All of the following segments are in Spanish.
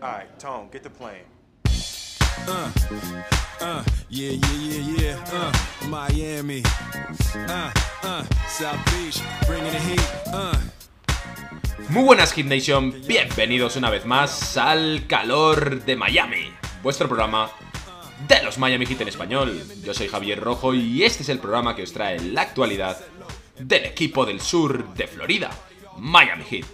Alright, Tone, get the plane. Uh, uh, yeah, yeah, yeah, yeah. Uh, Miami. Uh, uh, South Beach, bringing the heat. Uh. Muy buenas Hit Nation, bienvenidos una vez más al calor de Miami, vuestro programa de los Miami Heat en español. Yo soy Javier Rojo y este es el programa que os trae la actualidad del equipo del sur de Florida, Miami Heat.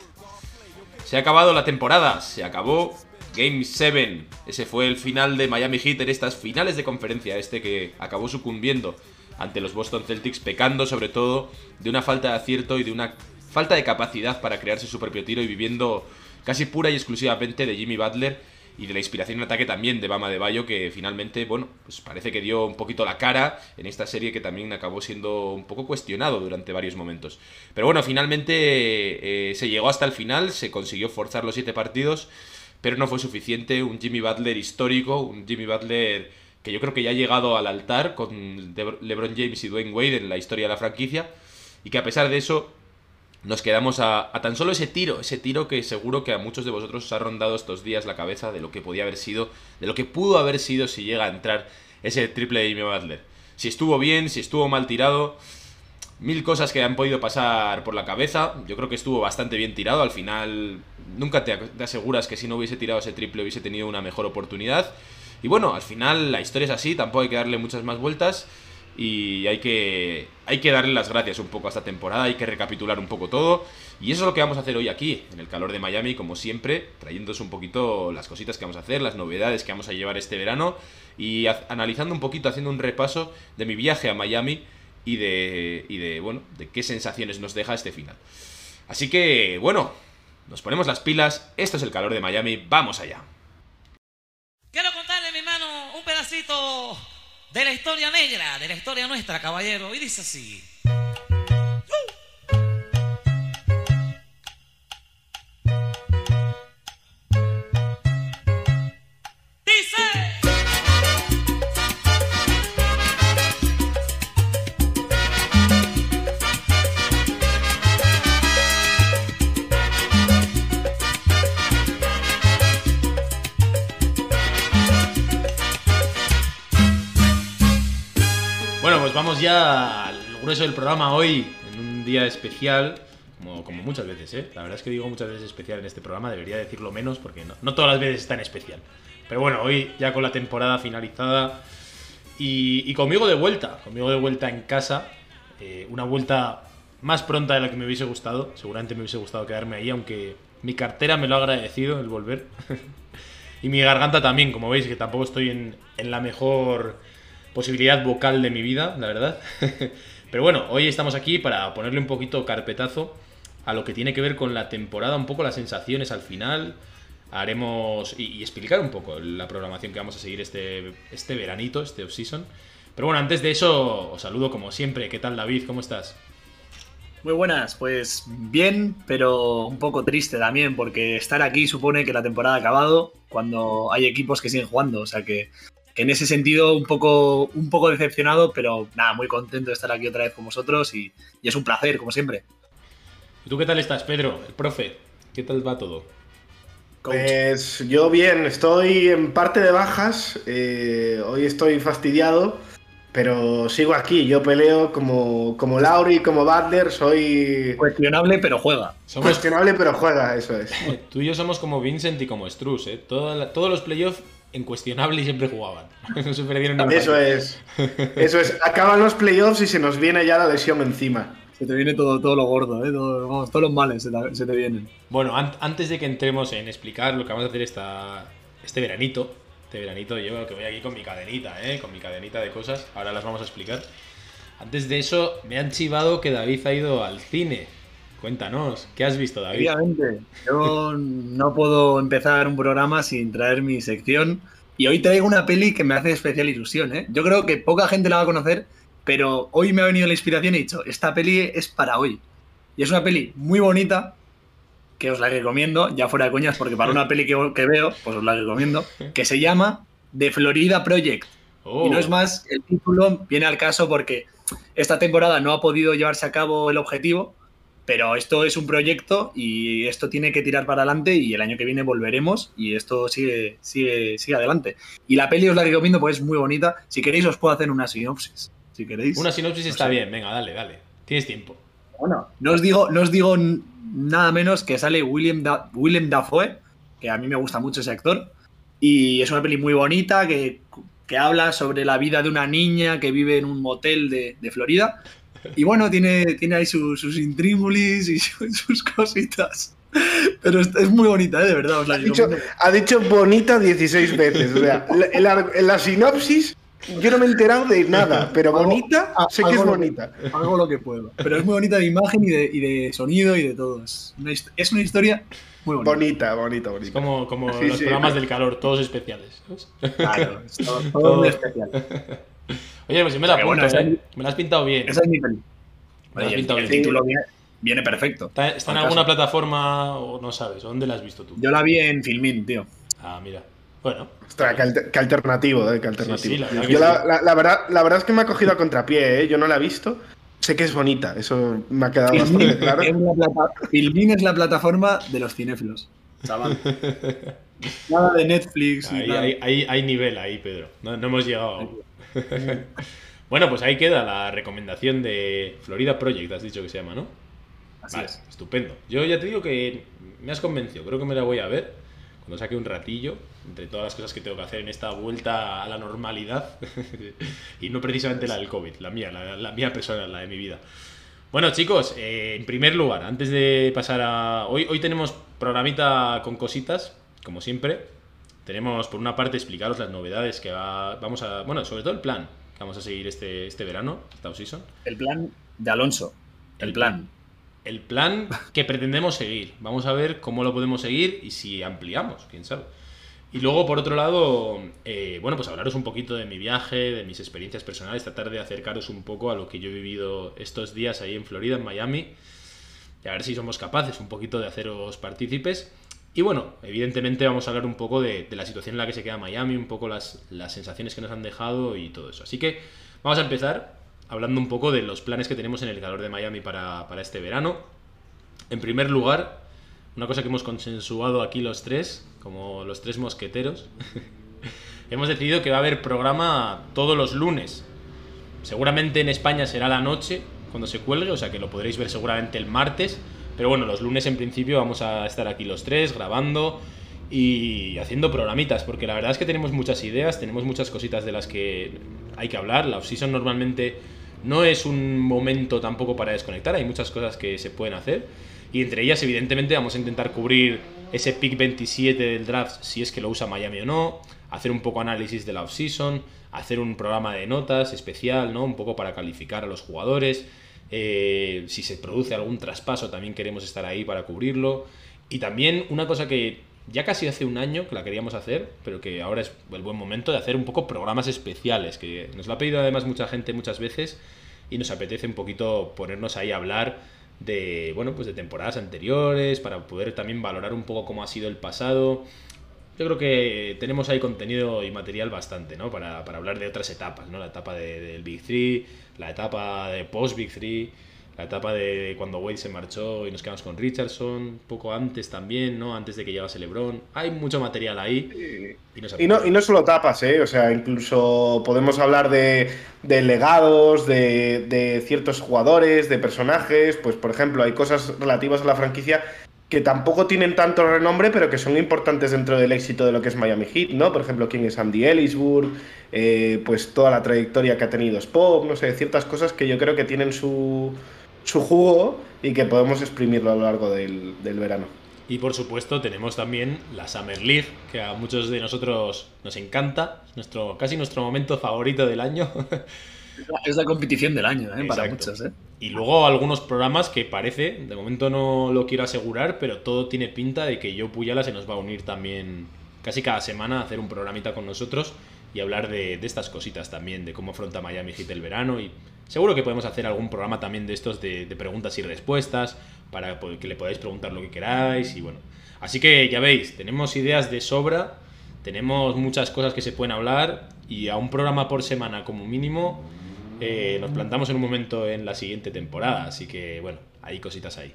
Se ha acabado la temporada, se acabó Game 7. Ese fue el final de Miami Heat en estas finales de conferencia, este que acabó sucumbiendo ante los Boston Celtics, pecando sobre todo de una falta de acierto y de una falta de capacidad para crearse su propio tiro y viviendo casi pura y exclusivamente de Jimmy Butler y de la inspiración en ataque también de Bama de Bayo, que finalmente, bueno, pues parece que dio un poquito la cara en esta serie que también acabó siendo un poco cuestionado durante varios momentos. Pero bueno, finalmente eh, se llegó hasta el final, se consiguió forzar los siete partidos, pero no fue suficiente. Un Jimmy Butler histórico, un Jimmy Butler que yo creo que ya ha llegado al altar con LeBron James y Dwayne Wade en la historia de la franquicia, y que a pesar de eso nos quedamos a, tan solo ese tiro, ese tiro que seguro que a muchos de vosotros os ha rondado estos días la cabeza de lo que podía haber sido, de lo que pudo haber sido si llega a entrar ese triple de Jimmy Butler. Si estuvo bien, si estuvo mal tirado, mil cosas que han podido pasar por la cabeza. Yo creo que estuvo bastante bien tirado. Al final, nunca te, aseguras que si no hubiese tirado ese triple hubiese tenido una mejor oportunidad. Y bueno, al final la historia es así, tampoco hay que darle muchas más vueltas y hay que, hay que darle las gracias un poco a esta temporada, hay que recapitular un poco todo. Y eso es lo que vamos a hacer hoy aquí, en el calor de Miami, como siempre, trayéndoos un poquito las cositas que vamos a hacer, las novedades que vamos a llevar este verano y analizando un poquito, haciendo un repaso de mi viaje a Miami y de, y de, bueno, de qué sensaciones nos deja este final. Así que, bueno, nos ponemos las pilas, esto es el calor de Miami, vamos allá. Quiero contarle, mi hermano, un pedacito de la historia negra, de la historia nuestra, caballero. Y dice así. Ya grueso del programa hoy, en un día especial, como, muchas veces, ¿eh? La verdad es que digo muchas veces especial en este programa, debería decirlo menos porque no, todas las veces es tan especial. Pero bueno, hoy ya con la temporada finalizada y, conmigo de vuelta, conmigo de vuelta en casa, eh, una vuelta más pronta de la que me hubiese gustado, seguramente me hubiese gustado quedarme ahí, aunque mi cartera me lo ha agradecido el volver. y mi garganta también, como veis, que tampoco estoy en la mejor posibilidad vocal de mi vida, la verdad. Pero bueno, hoy estamos aquí para ponerle un poquito carpetazo a lo que tiene que ver con la temporada, un poco las sensaciones al final. Haremos y, explicar un poco la programación que vamos a seguir este, este veranito, este off-season. Pero bueno, antes de eso, os saludo como siempre. ¿Qué tal, David? ¿Cómo estás? Muy buenas, pues bien, pero un poco triste también, porque estar aquí supone que la temporada ha acabado cuando hay equipos que siguen jugando. O sea que, que en ese sentido un poco, un poco decepcionado, pero nada, muy contento de estar aquí otra vez con vosotros y, y es un placer, como siempre. ¿Y tú qué tal estás, Pedro? El profe. ¿Qué tal va todo? Coach. Pues yo bien, estoy en parte de bajas, eh, hoy estoy fastidiado, pero sigo aquí, yo peleo como, como Lauri, como Butler, soy Cuestionable, pero juega. Somos, cuestionable pero juega, eso es. tú y yo somos como Vincent y como Struz, ¿eh? Toda la- todos los playoffs en cuestionable y siempre jugaban. No se perdieron ni un Eso es, eso es, acaban los playoffs y se nos viene ya la lesión encima. Se te viene todo, todo lo gordo, ¿eh? Todo- vamos, todos los males se te, se te vienen. Bueno, an- antes de que entremos en explicar lo que vamos a hacer esta, este veranito, este veranito yo que voy aquí con mi cadenita, ¿eh? Con mi cadenita de cosas, ahora las vamos a explicar. Antes de eso, me han chivado que David ha ido al cine. Cuéntanos, ¿qué has visto, David? Obviamente, yo no puedo empezar un programa sin traer mi sección. Y hoy traigo una peli que me hace especial ilusión, ¿eh? Yo creo que poca gente la va a conocer, pero hoy me ha venido la inspiración y he dicho, esta peli es para hoy. Y es una peli muy bonita, que os la recomiendo, ya fuera de coñas, porque para una peli que, que veo, pues os la recomiendo, que se llama The Florida Project. Oh, Y no es más, el título viene al caso porque esta temporada no ha podido llevarse a cabo el objetivo Pero esto es un proyecto y esto tiene que tirar para adelante y el año que viene volveremos y esto sigue, sigue, sigue adelante. Y la peli os la recomiendo porque es muy bonita. Si queréis os puedo hacer una sinopsis. Si queréis. Una sinopsis No está sé. bien, venga, dale, dale. Tienes tiempo. Bueno, no os digo, no os digo nada menos que sale William, Da- Willem Dafoe, que a mí me gusta mucho ese actor. Y es una peli muy bonita que, que habla sobre la vida de una niña que vive en un motel de, de Florida. Y bueno, tiene, tiene ahí su- sus intríngulis y su- sus cositas. Pero es, es muy bonita, ¿eh? de verdad. Os la Ha dicho, ha dicho bonita 16 veces. O sea, la- en la, sinopsis yo no me he enterado de nada, pero bonita a- sé que es que- bonita. Hago lo que puedo. Pero es muy bonita de imagen y de, y de sonido y de todo. Es una, es una historia muy bonita. Bonita, bonita, bonita. Es como, como Sí, los sí. programas del calor, todos especiales. ¿sabes? Claro, es todo, todo Todo. especial. Oye, pues yo me la bueno, apunto, esa- ¿eh? Me la has pintado bien. Esa es mi peli. Me la has Oye, el, pintado el bien. título viene, viene perfecto. ¿Está, está en Al alguna caso. plataforma o no sabes? ¿Dónde la has visto tú? Yo la vi en Filmin, tío. Ah, mira. Bueno, Ostras, qué, alter- qué alternativo, eh, qué alternativo. Sí, sí, la verdad Yo la, sí. la- la verdad, la verdad es que me ha cogido a contrapié, ¿eh? yo no la he visto. Sé que es bonita, eso me ha quedado bastante claro. Es la plata- Filmin es la plataforma de los cinéfilos. Chaval. Nada de Netflix. y ahí, nada. hay, hay- hay nivel ahí, Pedro. No, no hemos llegado. bueno, pues ahí queda la recomendación de Florida Project, has dicho que se llama, ¿no? Así Vale, es. estupendo. Yo ya te digo que me has convencido, creo que me la voy a ver cuando saque un ratillo, entre todas las cosas que tengo que hacer en esta vuelta a la normalidad, y no precisamente la del COVID, la mía, la, la mía personal, la de mi vida. Bueno chicos, eh, en primer lugar, antes de pasar a... Hoy, hoy tenemos programita con cositas, como siempre. Tenemos por una parte explicaros las novedades que va- vamos a... Bueno, sobre todo el plan que vamos a seguir este, este verano, esta season. El plan de Alonso. El plan. el plan que pretendemos seguir. Vamos a ver cómo lo podemos seguir y si ampliamos, quién sabe. Y luego, por otro lado, eh, bueno, pues hablaros un poquito de mi viaje, de mis experiencias personales, tratar de acercaros un poco a lo que yo he vivido estos días ahí en Florida, en Miami, y a ver si somos capaces un poquito de haceros partícipes. Y bueno, evidentemente vamos a hablar un poco de, la situación en la que se queda Miami, un poco las, las sensaciones que nos han dejado y todo eso. Así que vamos a empezar hablando un poco de los planes que tenemos en el calor de Miami para, para este verano. En primer lugar, una cosa que hemos consensuado aquí los tres, como los tres mosqueteros, hemos decidido que va a haber programa todos los lunes. Seguramente en España será la noche cuando se cuelgue, o sea que lo podréis ver seguramente el martes. Pero bueno, los lunes en principio vamos a estar aquí los tres grabando y haciendo programitas, porque la verdad es que tenemos muchas ideas, tenemos muchas cositas de las que hay que hablar. La off-season normalmente no es un momento tampoco para desconectar, hay muchas cosas que se pueden hacer. Y entre ellas, evidentemente, vamos a intentar cubrir ese pick 27 del draft, si es que lo usa Miami o no, hacer un poco análisis de la off-season, hacer un programa de notas especial, ¿no? Un poco para calificar a los jugadores. Eh, si se produce algún traspaso, también queremos estar ahí para cubrirlo. Y también una cosa que ya casi hace un año que la queríamos hacer, pero que ahora es el buen momento de hacer un poco programas especiales, que nos lo ha pedido además mucha gente muchas veces y nos apetece un poquito ponernos ahí a hablar de, bueno, pues de temporadas anteriores, para poder también valorar un poco cómo ha sido el pasado. Yo creo que tenemos ahí contenido y material bastante, ¿no? Para, para hablar de otras etapas, ¿no? La etapa de- del Big Three, la etapa de post-Big Three, la etapa de cuando Wade se marchó y nos quedamos con Richardson, poco antes también, ¿no? Antes de que llegase LeBron. Hay mucho material ahí. Y, nos Y no, y no solo tapas, ¿eh? O sea, incluso podemos hablar de, de legados, de, de ciertos jugadores, de personajes. Pues, por ejemplo, hay cosas relativas a la franquicia que tampoco tienen tanto renombre, pero que son importantes dentro del éxito de lo que es Miami Heat, ¿no? Por ejemplo, quién es Andy Ellisburg, eh, pues toda la trayectoria que ha tenido Spop, no sé, ciertas cosas que yo creo que tienen su, su jugo y que podemos exprimirlo a lo largo del, del verano. Y por supuesto tenemos también la Summer League, que a muchos de nosotros nos encanta, es nuestro, casi nuestro momento favorito del año. Es la, competición del año, ¿eh? Para muchos, ¿eh? Y luego algunos programas que parece, de momento no lo quiero asegurar, pero todo tiene pinta de que Joe Puyala se nos va a unir también casi cada semana a hacer un programita con nosotros y hablar de, de estas cositas también, de cómo afronta Miami Heat el verano y seguro que podemos hacer algún programa también de estos de, de preguntas y respuestas para que le podáis preguntar lo que queráis y bueno. Así que ya veis, tenemos ideas de sobra, tenemos muchas cosas que se pueden hablar y a un programa por semana como mínimo eh, nos plantamos en un momento en la siguiente temporada. Así que, bueno, hay cositas ahí.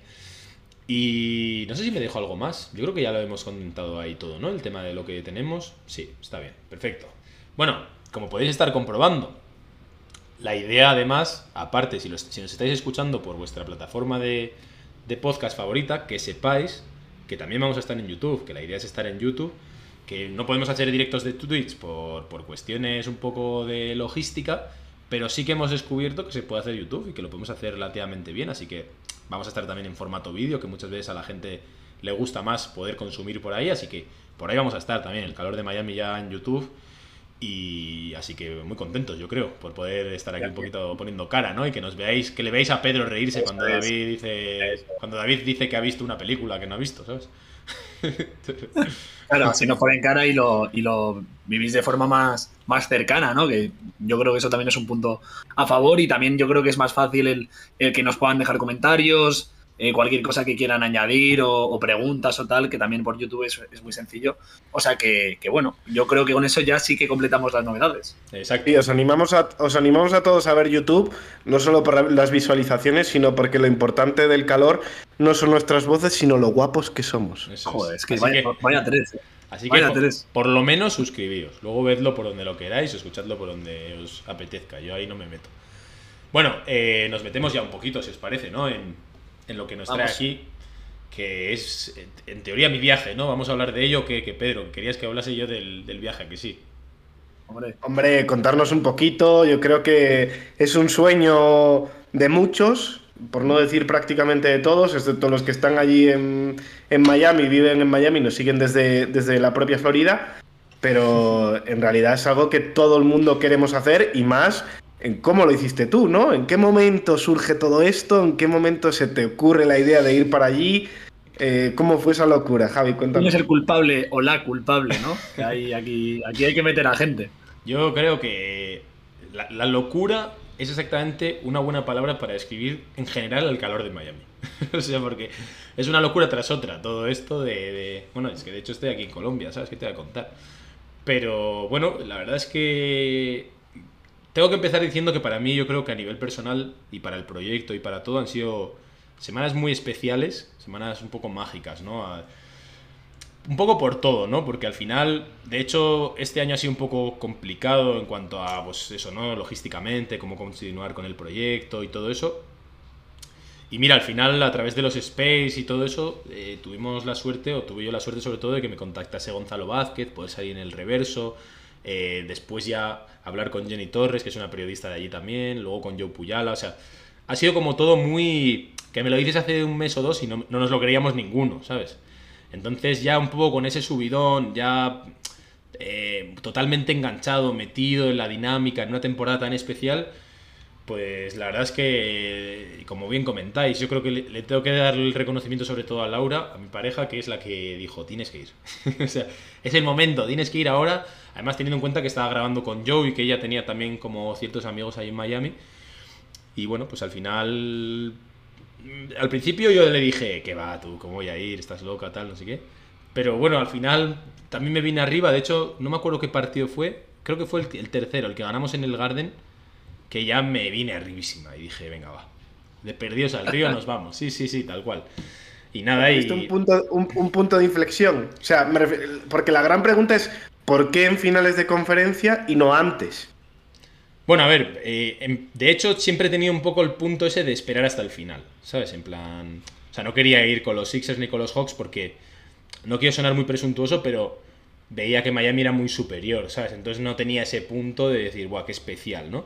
Y no sé si me dejo algo más. Yo creo que ya lo hemos comentado ahí todo, ¿no? El tema de lo que tenemos. Sí, está bien, perfecto. Bueno, como podéis estar comprobando, la idea además, aparte, si, si nos estáis escuchando por vuestra plataforma de, de podcast favorita, que sepáis que también vamos a estar en YouTube, que la idea es estar en YouTube, que no podemos hacer directos de Twitch por, por cuestiones un poco de logística, pero sí que hemos descubierto que se puede hacer YouTube y que lo podemos hacer relativamente bien, así que vamos a estar también en formato vídeo, que muchas veces a la gente le gusta más poder consumir por ahí, así que por ahí vamos a estar también, el calor de Miami ya en YouTube. Y así que muy contentos, yo creo, por poder estar aquí un poquito poniendo cara, ¿no? Y que nos veáis, que le veáis a Pedro reírse Eso cuando es. David dice. Eso. Cuando David dice que ha visto una película que no ha visto, ¿sabes? Claro, si nos ponen cara y lo, y lo vivís de forma más, más cercana, ¿no? Que yo creo que eso también es un punto a favor y también yo creo que es más fácil el, el que nos puedan dejar comentarios, eh, cualquier cosa que quieran añadir o, o preguntas o tal, que también por YouTube es, es muy sencillo. O sea que, que bueno, yo creo que con eso ya sí que completamos las novedades. Exacto. Y os animamos, a, os animamos a todos a ver YouTube, no solo por las visualizaciones, sino porque lo importante del calor no son nuestras voces, sino lo guapos que somos. Eso. Joder, es que Así vaya, que- vaya tres. eh. Así que Vaya por, tres. por lo menos suscribíos. Luego vedlo por donde lo queráis, o escuchadlo por donde os apetezca. Yo ahí no me meto. Bueno, eh, nos metemos ya un poquito, si os parece, ¿no? En, en lo que nos trae Vamos. aquí, que es, en teoría, mi viaje, ¿no? Vamos a hablar de ello, que, que Pedro, querías que hablase yo del, del viaje, que sí. Hombre, Hombre, contarnos un poquito, yo creo que es un sueño de muchos, por no decir prácticamente de todos, excepto los que están allí en, en Miami, viven en Miami, nos siguen desde, desde la propia Florida, pero en realidad es algo que todo el mundo queremos hacer y más en cómo lo hiciste tú, ¿no? ¿En qué momento surge todo esto? ¿En qué momento se te ocurre la idea de ir para allí? Eh, ¿Cómo fue esa locura, Javi? ¿quién Cuéntanos. es el culpable o la culpable, no? Que hay, aquí, aquí hay que meter a gente. Yo creo que la, la locura es exactamente una buena palabra para describir en general el calor de Miami. o sea, porque es una locura tras otra todo esto de, de- Bueno, es que de hecho estoy aquí en Colombia, ¿sabes? ¿Qué te voy a contar? Pero bueno, la verdad es que tengo que empezar diciendo que para mí yo creo que a nivel personal y para el proyecto y para todo han sido semanas muy especiales, semanas un poco mágicas, ¿no? Un poco por todo, ¿no? Porque al final, de hecho, este año ha sido un poco complicado en cuanto a, pues eso, ¿no? Logísticamente, cómo continuar con el proyecto y todo eso. Y mira, al final, a través de los Space y todo eso, eh, tuvimos la suerte, o tuve yo la suerte sobre todo, de que me contactase Gonzalo Vázquez, poder salir en el reverso, eh, después ya hablar con Jenny Torres, que es una periodista de allí también, luego con Joe Puyala, o sea, ha sido como todo muy... que me lo dices hace un mes o dos y no, no nos lo creíamos ninguno, ¿sabes? Entonces ya un poco con ese subidón, ya eh, totalmente enganchado, metido en la dinámica, en una temporada tan especial, pues la verdad es que, como bien comentáis, yo creo que le, le tengo que dar el reconocimiento sobre todo a Laura, a mi pareja, que es la que dijo, tienes que ir. o sea, es el momento, tienes que ir ahora. Además, teniendo en cuenta que estaba grabando con Joe y que ella tenía también como ciertos amigos ahí en Miami. Y bueno, pues al final... mm, Al principio yo le dije, que va tú, ¿cómo voy a ir? Estás loca, tal, no sé qué. Pero bueno, al final también me vine arriba. De hecho, no me acuerdo qué partido fue. Creo que fue el, el tercero, el que ganamos en el Garden. Que ya me vine arribísima y dije, venga, va. De perdidos al río nos vamos. Sí, sí, sí, tal cual. Y nada, ¿Viste un y... punto, un, un punto de inflexión? O sea, me refiero- porque la gran pregunta es, ¿por qué en finales de conferencia y no antes? Bueno, a ver, eh, em- de hecho siempre he tenido un poco el punto ese de esperar hasta el final, ¿sabes? En plan... O sea, no quería ir con los Sixers ni con los Hawks porque no quiero sonar muy presuntuoso, pero veía que Miami era muy superior, ¿sabes? Entonces no tenía ese punto de decir, guau, qué especial, ¿no?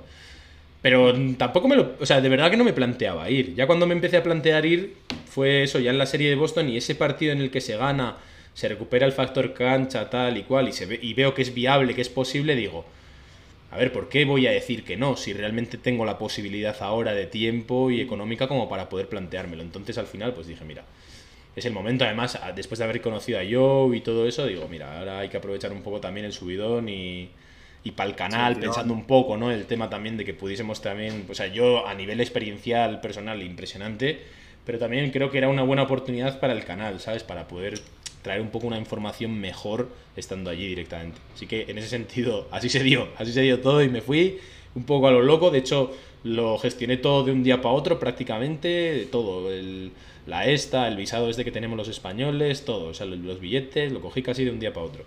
Pero tampoco me lo... O sea, de verdad que no me planteaba ir. Ya cuando me empecé a plantear ir, fue eso, ya en la serie de Boston y ese partido en el que se gana, se recupera el factor cancha, tal y cual, y, se ve, y veo que es viable, que es posible, digo, a ver, ¿por qué voy a decir que no? Si realmente tengo la posibilidad ahora de tiempo y económica como para poder planteármelo. Entonces al final, pues dije, mira, es el momento. Además, después de haber conocido a Joe y todo eso, digo, mira, ahora hay que aprovechar un poco también el subidón y, y para el canal, Sí, pensando un poco, ¿no? El tema también de que pudiésemos también, o sea, yo a nivel experiencial, personal, impresionante, pero también creo que era una buena oportunidad para el canal, ¿sabes? Para poder traer un poco una información mejor estando allí directamente. Así que en ese sentido, así se dio, así se dio todo y me fui, un poco a lo loco. De hecho, lo gestioné todo de un día para otro prácticamente, todo. El, la esta, el visado este que tenemos los españoles, todo. O sea, los billetes, lo cogí casi de un día para otro.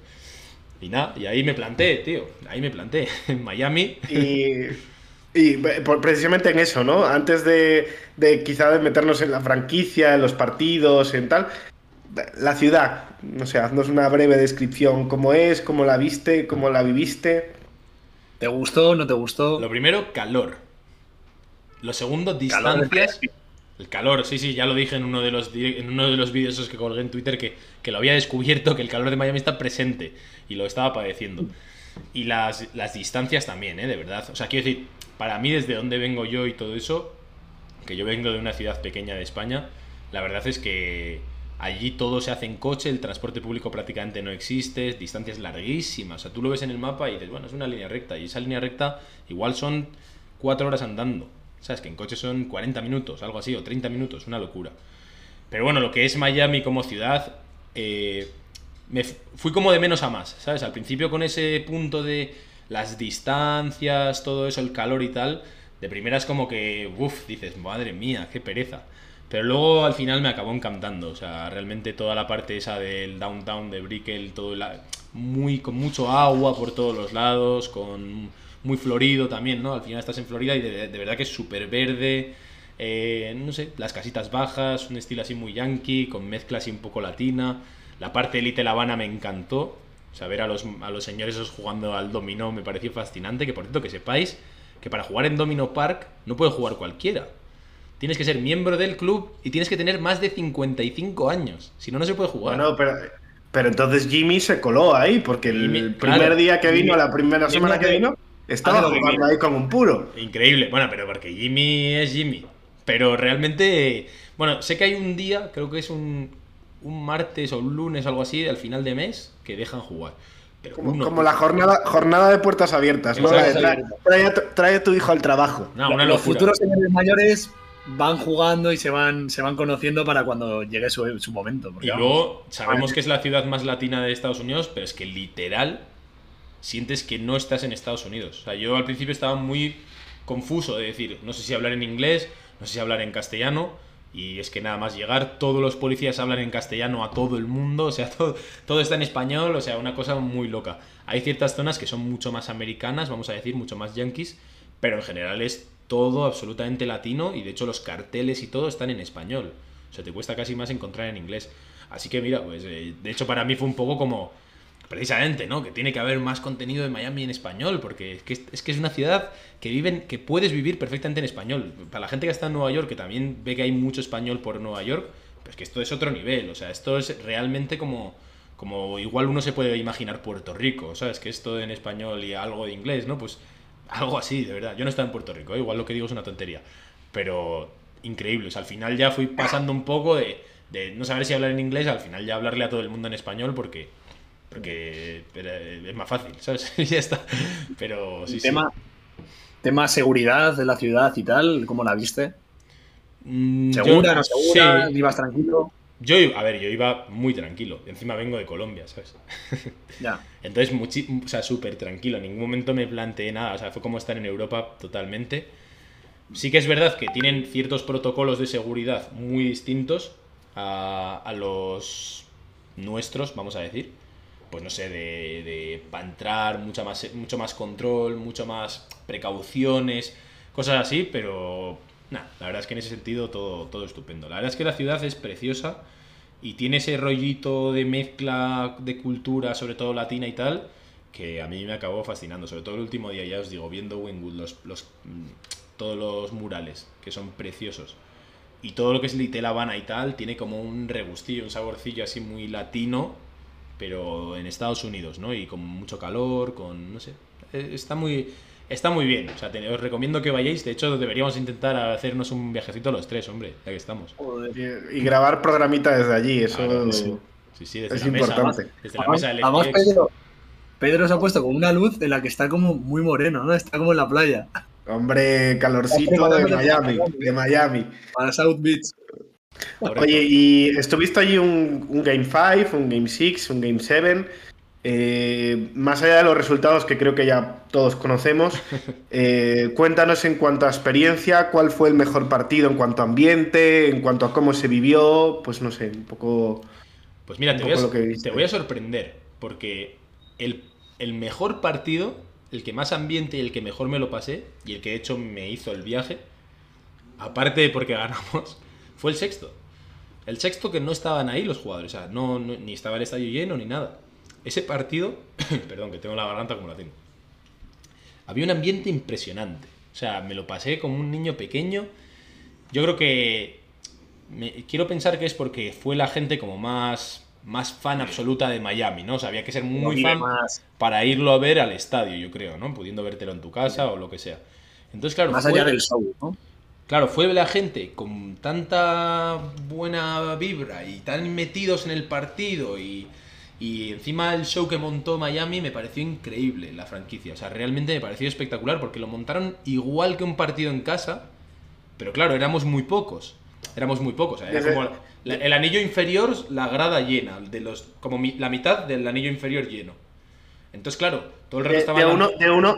Y nada, y ahí me planté, tío. Ahí me planté, en Miami. Y, y precisamente en eso, ¿no? Antes de, de quizá de meternos en la franquicia, en los partidos, en tal, la ciudad, no sé, haznos una breve descripción. ¿Cómo es? ¿Cómo la viste? ¿Cómo la viviste? ¿Te gustó? ¿No te gustó? Lo primero, calor. Lo segundo, distancias. El calor, sí, sí, ya lo dije en uno de los, en uno de los vídeos que colgué en Twitter que, que, lo había descubierto, que el calor de Miami está presente y lo estaba padeciendo. Y las, las distancias también, ¿eh? De verdad. O sea, quiero decir, para mí desde donde vengo yo y todo eso, que yo vengo de una ciudad pequeña de España, la verdad es que allí todo se hace en coche, el transporte público prácticamente no existe, distancias larguísimas. O sea, tú lo ves en el mapa y dices, bueno, es una línea recta. Y esa línea recta igual son cuatro horas andando. ¿Sabes? Que en coche son 40 minutos, algo así, o 30 minutos, una locura. Pero bueno, lo que es Miami como ciudad, eh, me fui como de menos a más, ¿sabes? Al principio con ese punto de las distancias, todo eso, el calor y tal, de primera es como que, uff, dices, madre mía, qué pereza. Pero luego al final me acabó encantando, o sea, realmente toda la parte esa del downtown de Brickell, todo la, muy, con mucho agua por todos los lados, con muy florido también, ¿no? Al final estás en Florida y de, verdad que es súper verde, eh, no sé, las casitas bajas, un estilo así muy yankee, con mezcla así un poco latina. La parte de Elite La Habana me encantó, o sea, ver a los, a los señores jugando al dominó me pareció fascinante, que por cierto que sepáis que para jugar en Domino Park no puede jugar cualquiera. Tienes que ser miembro del club y tienes que tener más de 55 años. Si no, no se puede jugar. Bueno, pero, pero entonces Jimmy se coló ahí, porque el primer día que vino, la primera semana que vino, estaba jugando ahí como un puro. Increíble. Bueno, pero porque Jimmy es Jimmy. Pero realmente, bueno, sé que hay un día, creo que es un, un martes o un lunes, algo así, al final de mes, que dejan jugar. como, la jornada, jornada de puertas abiertas, ¿no? trae, a tu hijo al trabajo. Los futuros señores mayores van jugando y se van, se van conociendo para cuando llegue su, momento. y luego sabemos que es la ciudad más latina de Estados Unidos, pero es que literal sientes que no estás en Estados Unidos. O sea, yo al principio estaba muy confuso de decir, no sé si hablar en inglés, no sé si hablar en castellano, y es que nada más llegar, todos los policías hablan en castellano a todo el mundo, o sea, todo, todo está en español, o sea, una cosa muy loca. Hay ciertas zonas que son mucho más americanas, vamos a decir, mucho más yankees, pero en general es todo absolutamente latino y de hecho los carteles y todo están en español. O sea, te cuesta casi más encontrar en inglés. Así que mira, pues eh, de hecho para mí fue un poco como precisamente, ¿no? Que tiene que haber más contenido de Miami en español, porque es que es, que es una ciudad que viven, que puedes vivir perfectamente en español. Para la gente que está en Nueva York, que también ve que hay mucho español por Nueva York, pues que esto es otro nivel. O sea, esto es realmente como, como igual uno se puede imaginar Puerto Rico, ¿sabes? Que esto en español y algo de inglés, ¿no? Pues algo así, de verdad. Yo no estaba en Puerto Rico, ¿eh? igual lo que digo es una tontería. Pero increíble. O sea, al final ya fui pasando un poco de, de no saber si hablar en inglés, al final ya hablarle a todo el mundo en español porque, porque es más fácil, ¿sabes? y ya está. Pero sí, tema, Tema seguridad de la ciudad y tal, ¿cómo la viste? Mm, ¿Segura, no segura? ¿Ibas tranquilo? Yo, a ver, yo iba muy tranquilo. Encima vengo de Colombia, ¿sabes? Ya. Entonces, o sea, súper tranquilo. En ningún momento me planteé nada. O sea, fue como estar en Europa totalmente. Sí que es verdad que tienen ciertos protocolos de seguridad muy distintos a, a los nuestros, vamos a decir. Pues no sé, de, de para entrar, mucha más, mucho más control, mucho más precauciones, cosas así, pero Nah, la verdad es que en ese sentido todo, todo estupendo. La verdad es que la ciudad es preciosa y tiene ese rollito de mezcla de cultura, sobre todo latina y tal, que a mí me acabó fascinando. Sobre todo el último día, ya os digo, viendo Wynwood, los, los, mm, todos los murales, que son preciosos. Y todo lo que es Little Habana y tal, tiene como un regustillo, un saborcillo así muy latino, pero en Estados Unidos, ¿no? Y con mucho calor, con, no sé, eh, está muy Está muy bien, o sea, os recomiendo que vayáis. De hecho, deberíamos intentar hacernos un viajecito los tres, hombre, ya que estamos. Y, grabar programita desde allí, eso sí. sí, desde es la importante. Mesa, desde la mesa del además Pedro, Pedro se ha puesto con una luz en la que está como muy moreno, ¿no? Está como en la playa. Hombre, calorcito de Miami, de Miami. Para South Beach. Oye, ¿y estuviste allí un, un Game 5, un Game 6, un Game 7? Eh, más allá de los resultados que creo que ya todos conocemos, eh, cuéntanos en cuanto a experiencia, cuál fue el mejor partido en cuanto a ambiente, en cuanto a cómo se vivió, pues no sé, un poco... Pues mira, te voy, a, te voy sorprender, porque el, el mejor partido, el que más ambiente y el que mejor me lo pasé, y el que de hecho me hizo el viaje, aparte de porque ganamos, fue el sexto. El sexto que no estaban ahí los jugadores, o sea, no, no- ni estaba el estadio lleno ni nada. Ese partido, perdón, que tengo la garganta como la tengo. Había un ambiente impresionante. O sea, me lo pasé como un niño pequeño. Yo creo que me- quiero pensar que es porque fue la gente como más más fan absoluta de Miami, ¿no? O sea, había que ser muy fan más. para irlo a ver al estadio, yo creo, ¿no? Pudiendo vértelo en tu casa o lo que sea. Entonces, claro, Más fue- allá del show, ¿no? Claro, fue la gente con tanta buena vibra y tan metidos en el partido y, y encima el show que montó Miami me pareció increíble, la franquicia. O sea, realmente me pareció espectacular porque lo montaron igual que un partido en casa, pero claro, éramos muy pocos. Éramos muy pocos. era como la- el anillo inferior, la grada llena, de los como mi- la mitad del anillo inferior lleno. Entonces, claro, todo el rato De, estaba de uno, de, uno,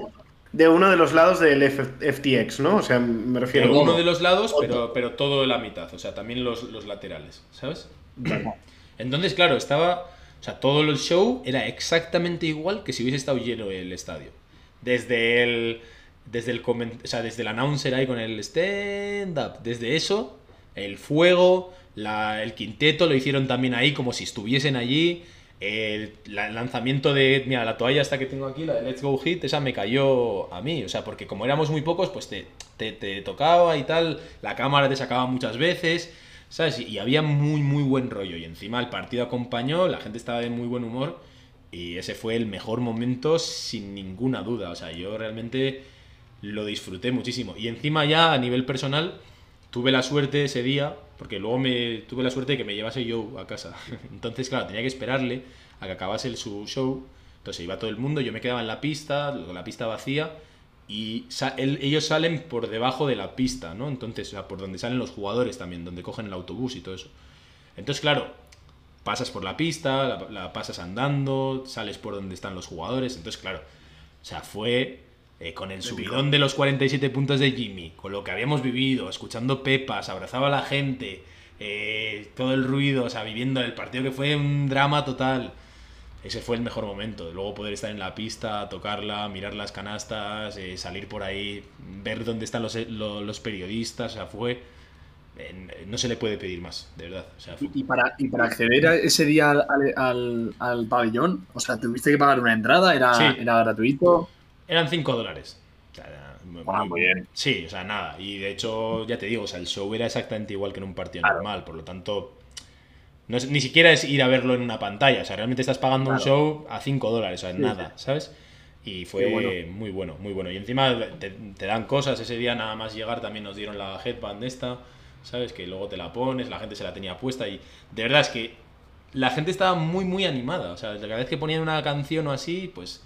de uno de los lados del F- FTX, ¿no? O sea, me refiero... Pero uno de los lados, pero, pero todo la mitad, o sea, también los, los laterales, ¿sabes? Entonces, claro, estaba. O sea, todo el show era exactamente igual que si hubiese estado lleno el estadio. Desde el. Desde el, o sea, desde el announcer ahí con el stand-up, desde eso, el fuego, la- el quinteto lo hicieron también ahí como si estuviesen allí. El, la- el lanzamiento de. Mira, la toalla esta que tengo aquí, la de Let's Go Hit, esa me cayó a mí. O sea, porque como éramos muy pocos, pues te, te tocaba y tal. La cámara te sacaba muchas veces. ¿Sabes? Y, había muy, muy buen rollo. Y encima el partido acompañó, la gente estaba de muy buen humor. Y ese fue el mejor momento sin ninguna duda. O sea, yo realmente lo disfruté muchísimo. Y encima ya a nivel personal, tuve la suerte ese día, porque luego me tuve la suerte de que me llevase yo a casa. Entonces, claro, tenía que esperarle a que acabase su show. Entonces iba todo el mundo, yo me quedaba en la pista, la pista vacía, y sa- ellos salen por debajo de la pista, ¿no? Entonces, o sea, por donde salen los jugadores también, donde cogen el autobús y todo eso. Entonces, claro, pasas por la pista, la, la pasas andando, sales por donde están los jugadores. Entonces, claro, o sea, fue eh, con el subidón de los 47 puntos de Jimmy, con lo que habíamos vivido, escuchando pepas, abrazaba a la gente, eh, todo el ruido, o sea, viviendo el partido que fue un drama total. Ese fue el mejor momento. Luego poder estar en la pista, tocarla, mirar las canastas, eh, salir por ahí, ver dónde están los, lo- los periodistas. O sea, fue. eh, no se le puede pedir más, de verdad. O sea, fue- Y, para, y para acceder a ese día al, al- al- pabellón, o sea, tuviste que pagar una entrada, era, Sí. era gratuito. Eran 5 dólares. O sea, era muy, muy bien. Sí, o sea, nada. Y de hecho, ya te digo, o sea, el show era exactamente igual que en un partido Claro. normal. Por lo tanto, no es- ni siquiera es ir a verlo en una pantalla. O sea, realmente estás pagando un show a 5 dólares, o sea, Sí, nada, ¿sabes? Y fue bueno. muy bueno, muy bueno. Y encima te, te dan cosas. Ese día, nada más llegar, también nos dieron la headband esta, ¿sabes? Que luego te la pones, la gente se la tenía puesta. Y de verdad es que la gente estaba muy, muy animada. O sea, cada vez que ponían una canción o así, pues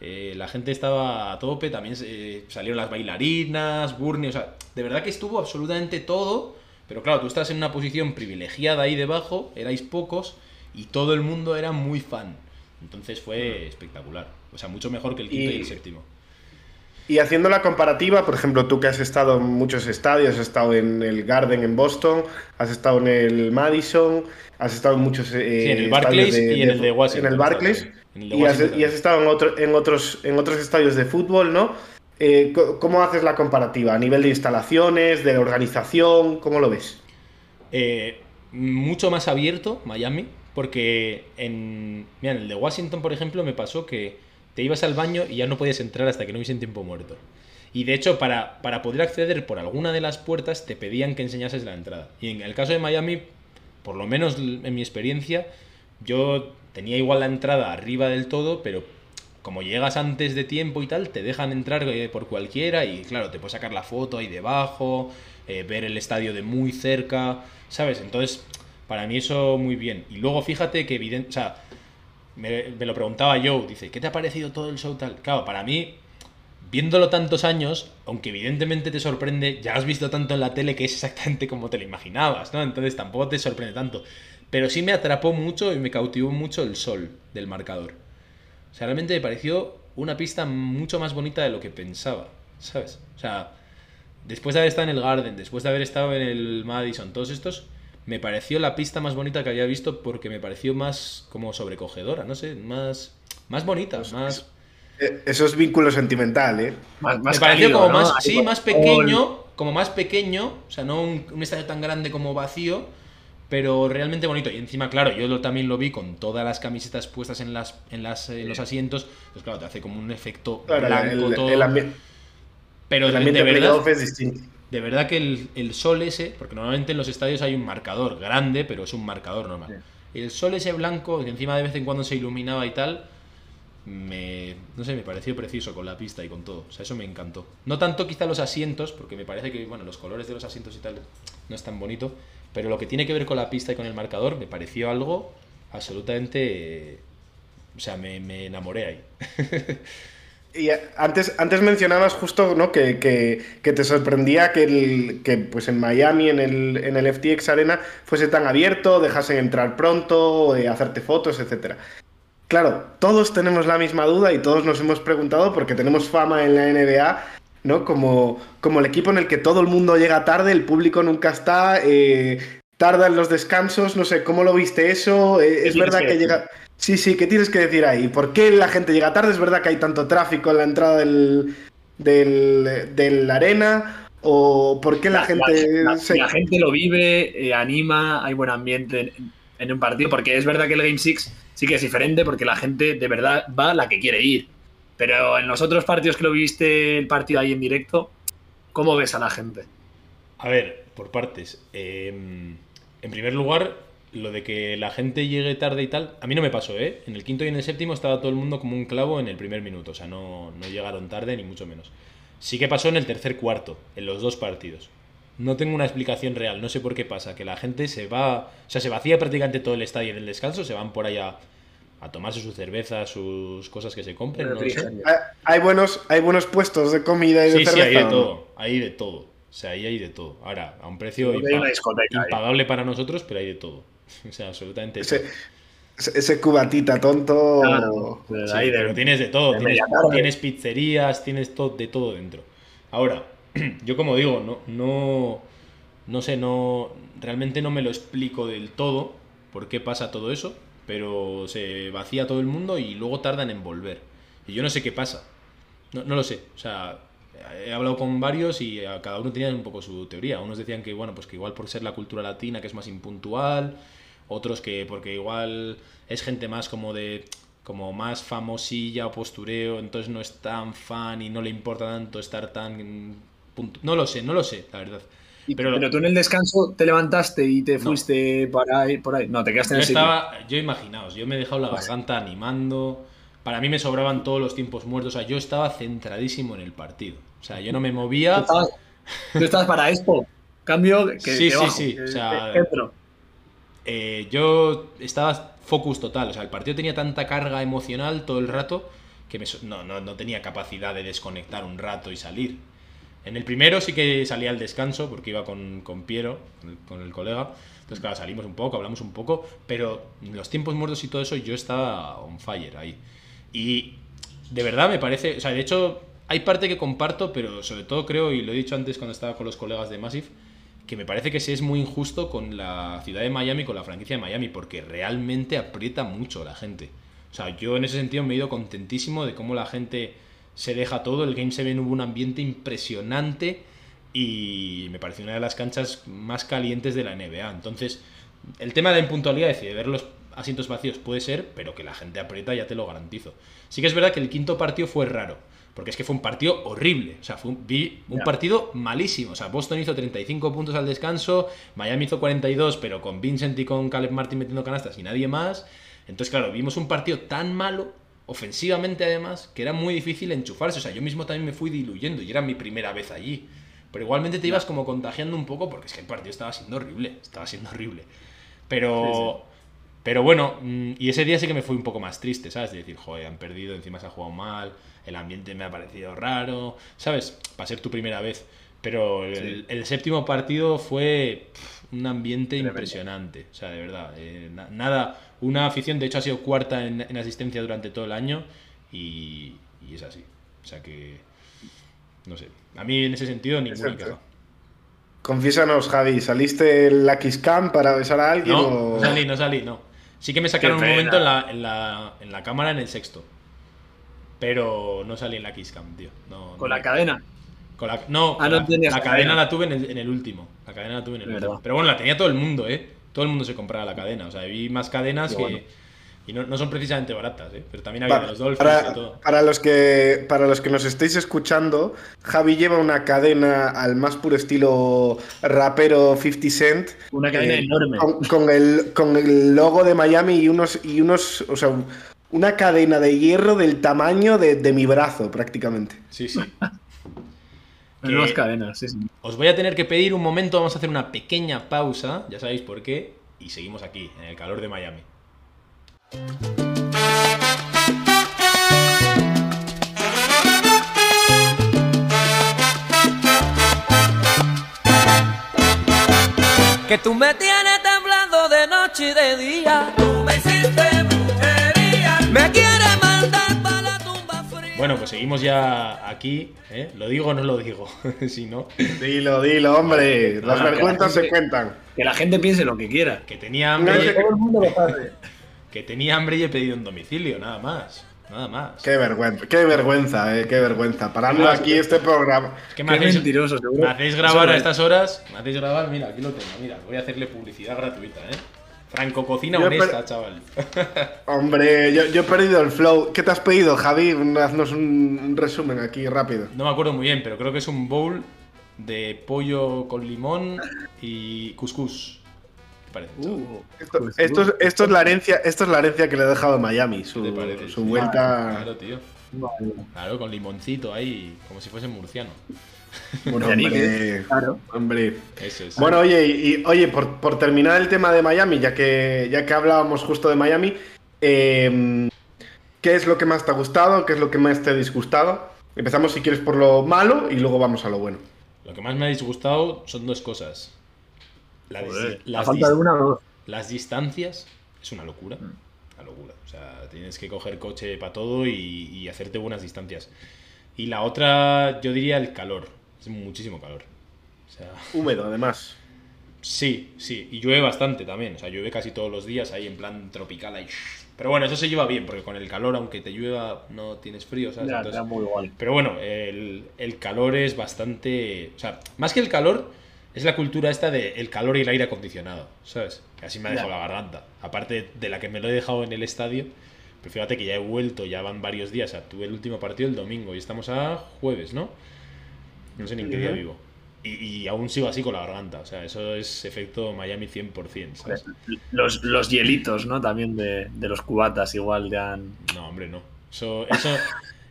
eh, la gente estaba a tope, también eh, salieron las bailarinas, Burnie, o sea, de verdad que estuvo absolutamente todo, pero claro, tú estás en una posición privilegiada ahí debajo, erais pocos y todo el mundo era muy fan. Entonces fue espectacular, o sea, mucho mejor que el quinto y, Y- el séptimo. Y haciendo la comparativa, por ejemplo, tú que has estado en muchos estadios, has estado en el Garden en Boston, has estado en el Madison, has estado en muchos eh, Sí, en el estadios Barclays y en el de Washington. En el Barclays. también. En el de Y has, Washington y has estado en, otro- en, otros, en otros estadios de fútbol, ¿no? Eh, ¿Cómo haces la comparativa? ¿A nivel de instalaciones, de organización? ¿Cómo lo ves? Eh, mucho más abierto Miami, porque en, mira, el de Washington, por ejemplo, me pasó que te ibas al baño y ya no podías entrar hasta que no hubiese tiempo muerto. Y de hecho, para, para poder acceder por alguna de las puertas, te pedían que enseñases la entrada. Y en el caso de Miami, por lo menos en mi experiencia, yo tenía igual la entrada arriba del todo, pero como llegas antes de tiempo y tal, te dejan entrar eh, por cualquiera y claro, te puedes sacar la foto ahí debajo, eh, ver el estadio de muy cerca, ¿sabes? Entonces, para mí eso muy bien. Y luego fíjate que evidente, o sea, me, me lo preguntaba Joe, dice, ¿qué te ha parecido todo el show tal? Claro, para mí, viéndolo tantos años, aunque evidentemente te sorprende, ya has visto tanto en la tele que es exactamente como te lo imaginabas, ¿no? Entonces tampoco te sorprende tanto. Pero sí me atrapó mucho y me cautivó mucho el sol del marcador. O sea, realmente me pareció una pista mucho más bonita de lo que pensaba, ¿sabes? O sea, después de haber estado en el Garden, después de haber estado en el Madison, todos estos, me pareció la pista más bonita que había visto porque me pareció más como sobrecogedora, no sé, más, más bonita, Pues más... Eh, Eso es vínculo sentimental, ¿eh? Más, Me pareció cálido, como ¿no? más, sí, más pequeño, como más pequeño, o sea, no un, un estadio tan grande como vacío, pero realmente bonito. Y encima, claro, yo lo- también lo vi con todas las camisetas puestas en las, en las, en los asientos, pues claro, te hace como un efecto Claro, blanco el, todo. el pero el ambiente de verdad, es distinto. de verdad que el, el sol ese, porque normalmente en los estadios hay un marcador grande, pero es un marcador normal. El sol ese blanco, que encima de vez en cuando se iluminaba y tal, me, no sé, me pareció precioso con la pista y con todo. O sea, eso me encantó. No tanto quizá los asientos, porque me parece que, bueno, los colores de los asientos y tal no es tan bonito, pero lo que tiene que ver con la pista y con el marcador me pareció algo absolutamente... o sea, me, me enamoré ahí. Y antes, antes mencionabas justo ¿no? que, que- que te sorprendía que, el, que pues en Miami, en el, en el FTX Arena, fuese tan abierto, dejasen entrar pronto, eh, hacerte fotos, etc. Claro, todos tenemos la misma duda y todos nos hemos preguntado porque tenemos fama en la NBA, ¿no? Como, como el equipo en el que todo el mundo llega tarde, el público nunca está, eh, tarda en los descansos, no sé, ¿cómo lo viste eso? Eh, es verdad que llega... Sí, sí, ¿qué tienes que decir ahí? ¿Por qué la gente llega tarde? ¿Es verdad que hay tanto tráfico en la entrada del, del, del arena? ¿O por qué la, gente la, se... la gente lo vive, eh, anima, hay buen ambiente en, en un partido, porque es verdad que el Game 6 sí que es diferente, porque la gente de verdad va a la que quiere ir. Pero en los otros partidos que lo viste el partido ahí en directo, ¿cómo ves a la gente? A ver, por partes. Eh, en primer lugar, lo de que la gente llegue tarde y tal, a mí no me pasó, ¿eh? En el quinto y en el séptimo estaba todo el mundo como un clavo en el primer minuto, o sea, no, no llegaron tarde ni mucho menos. Sí que pasó en el tercer cuarto, en los dos partidos. No tengo una explicación real, no sé por qué pasa, que la gente se va, o sea, se vacía prácticamente todo el estadio en el descanso, se van por allá a tomarse su cerveza, sus cosas que se compren, no lo sé. Hay, buenos, hay buenos puestos de comida y de Sí, sí, cerveza. hay de todo, hay de todo. O sea, ahí hay de todo. Ahora, a un precio ahí. impagable para nosotros, pero hay de todo. O sea, absolutamente Ese, todo. ese- cubatita tonto. Claro, pero Sí, ahí de- pero tienes de todo. de Tienes, tienes pizzerías, tienes to- de todo dentro. Ahora, yo como digo, no, no, no sé, no, realmente no me lo explico del todo por qué pasa todo eso, pero se vacía todo el mundo y luego tardan en volver. Y yo no sé qué pasa. No, no lo sé. O sea, he hablado con varios y a cada uno tenía un poco su teoría. Unos decían que, bueno, pues que igual por ser la cultura latina, que es más impuntual. Otros que porque igual es gente más como de como más famosilla o postureo, entonces no es tan fan y no le importa tanto estar tan no lo sé, no lo sé, la verdad. Pero pero, tú en el descanso te levantaste y te No. fuiste para ahí, por ahí. No, te quedaste Yo en el sitio. estaba, yo imaginaos, yo me he dejado la garganta animando. Para mí me sobraban todos los tiempos muertos. O sea, yo estaba centradísimo en el partido. O sea, yo no me Tú movía. estabas, tú estabas para esto. Cambio que Sí, sí, bajo, sí, que- o sea. Eh, yo estaba focus total. O sea, el partido tenía tanta carga emocional todo el rato que me no, no, no tenía capacidad de desconectar un rato y salir. En el primero sí que salía al descanso porque iba con, con Piero, con el, colega. Entonces, claro, salimos un poco, hablamos un poco, pero los tiempos muertos y todo eso yo estaba on fire ahí. Y de verdad me parece, o sea, de hecho hay parte que comparto, pero sobre todo creo, y lo he dicho antes cuando estaba con los colegas de Massive, que me parece que se es muy injusto con la ciudad de Miami, con la franquicia de Miami, porque realmente aprieta mucho la gente. O sea, yo en ese sentido me he ido contentísimo de cómo la gente se deja todo. El Game 7 hubo un ambiente impresionante y me pareció una de las canchas más calientes de la NBA. Entonces, el tema de la impuntualidad, decir, de ver los asientos vacíos puede ser, pero que la gente aprieta ya te lo garantizo. Sí que es verdad que el quinto partido fue raro, porque es que fue un partido horrible. O sea, fue un- vi un partido malísimo. O sea, Boston hizo 35 puntos al descanso, Miami hizo 42, pero con Vincent y con Caleb Martin metiendo canastas y nadie más. Entonces, claro, vimos un partido tan malo, ofensivamente además, que era muy difícil enchufarse. O sea, yo mismo también me fui diluyendo y era mi primera vez allí. Pero igualmente te ibas como contagiando un poco porque es que el partido estaba siendo horrible, estaba siendo horrible. Pero, pero bueno, mm, y ese día sí que me fui un poco más triste, ¿sabes? De decir, joder, han perdido, encima se ha jugado mal, el ambiente me ha parecido raro, ¿sabes? Para ser tu primera vez. Pero el, Sí. el séptimo partido fue un ambiente Tremendo. impresionante. O sea, de verdad. eh, na- nada, una afición, de hecho, ha sido cuarta en, en asistencia durante todo el año y, y es así. O sea que. No sé. A mí en ese sentido ninguna Exacto. queja. Confiésanos, Javi, ¿saliste en la Kiss Cam para besar a alguien No, o...? no salí, no salí, no. Sí que me sacaron un momento en la, en, la, en la cámara en el sexto. Pero no salí en la Kiss Cam, tío. No, Con no. la cadena. Con la- no, Ah, con no la, cadena. cadena la tuve en el, en el último. La cadena la tuve en el último. Pero bueno, la tenía todo el mundo, ¿eh? Todo el mundo se compraba la cadena. O sea, vi más cadenas que. Y no, no son precisamente baratas, ¿eh? Pero también había de los Dolphins y para, todo. para los que, para los que nos estéis escuchando, Javi lleva una cadena al más puro estilo rapero 50 Cent. Una cadena eh, enorme. Con, con el, con el logo de Miami y unos, y unos, o sea, una cadena de hierro del tamaño de, de mi brazo prácticamente. Sí, sí. Que- cadenas, sí, sí. Os voy a tener que pedir un momento, vamos a hacer una pequeña pausa, ya sabéis por qué, y seguimos aquí, en el calor de Miami. Que tú me tienes temblando de noche y de día. Tú me hiciste brujería. Me Bueno, pues seguimos ya aquí, ¿eh? ¿Lo digo o no lo digo? si no, Dilo, dilo, hombre. Las la vergüenzas se cuentan. Que la gente piense lo que quiera. que tenía No, hambre, que- el mundo lo sabe. que tenía hambre y he pedido en domicilio, nada más. Nada más. Qué vergüenza, qué vergüenza, eh, qué vergüenza. Parando aquí este programa. Es que Qué mentiroso, seguro. me hacéis grabar a estas horas. Me hacéis grabar, mira, aquí lo tengo, mira. Voy a hacerle publicidad gratuita, ¿eh? Franco Cocina Yo honesta, per- chaval. Hombre, yo, yo he perdido el flow. ¿Qué te has pedido, Javi? Haznos un, resumen aquí rápido. No me acuerdo muy bien, pero creo que es un bowl de pollo con limón y couscous. Uh, Esto, esto es, esto es la herencia, esto es la herencia que le ha dejado Miami, ¿Qué su, vuelta. Claro, tío. vale. Claro, con limoncito ahí, como si fuese murciano. Murcianique, Hombre, Claro. hombre. Eso es. Bueno, oye, y, y- oye, por, por terminar el tema de Miami, ya que, ya que hablábamos justo de Miami, eh, ¿qué es lo que más te ha gustado? ¿Qué es lo que más te ha disgustado? Empezamos, si quieres, por lo malo y luego vamos a lo bueno. Lo que más me ha disgustado son dos cosas. La Joder, las, a falta de una o dos. las distancias es una locura. Una locura. O sea, tienes que coger coche para todo y, y hacerte buenas distancias. Y la otra, yo diría el calor. Es muchísimo calor. O sea, Húmedo, además. sí, sí. Y llueve bastante también. O sea, llueve casi todos los días ahí en plan tropical. Ahí. Pero bueno, eso se lleva bien, porque con el calor, aunque te llueva, no tienes frío, ¿sabes? Ya, Entonces- te da muy igual. pero bueno, el, el calor es bastante. O sea, más que el calor, es la cultura esta de el calor y el aire acondicionado, ¿sabes? Que así me ha dejado Ya. la garganta. Aparte de la que me lo he dejado en el estadio, pero fíjate que ya he vuelto, ya van varios días. O sea, tuve el último partido el domingo y estamos a jueves, ¿no? No sé ni en qué día vivo. Y, y aún sigo así con la garganta. O sea, eso es efecto Miami 100%, ¿sabes? Los, los hielitos, ¿no? También de, de los cubatas igual te han... No, hombre, no. Eso, eso,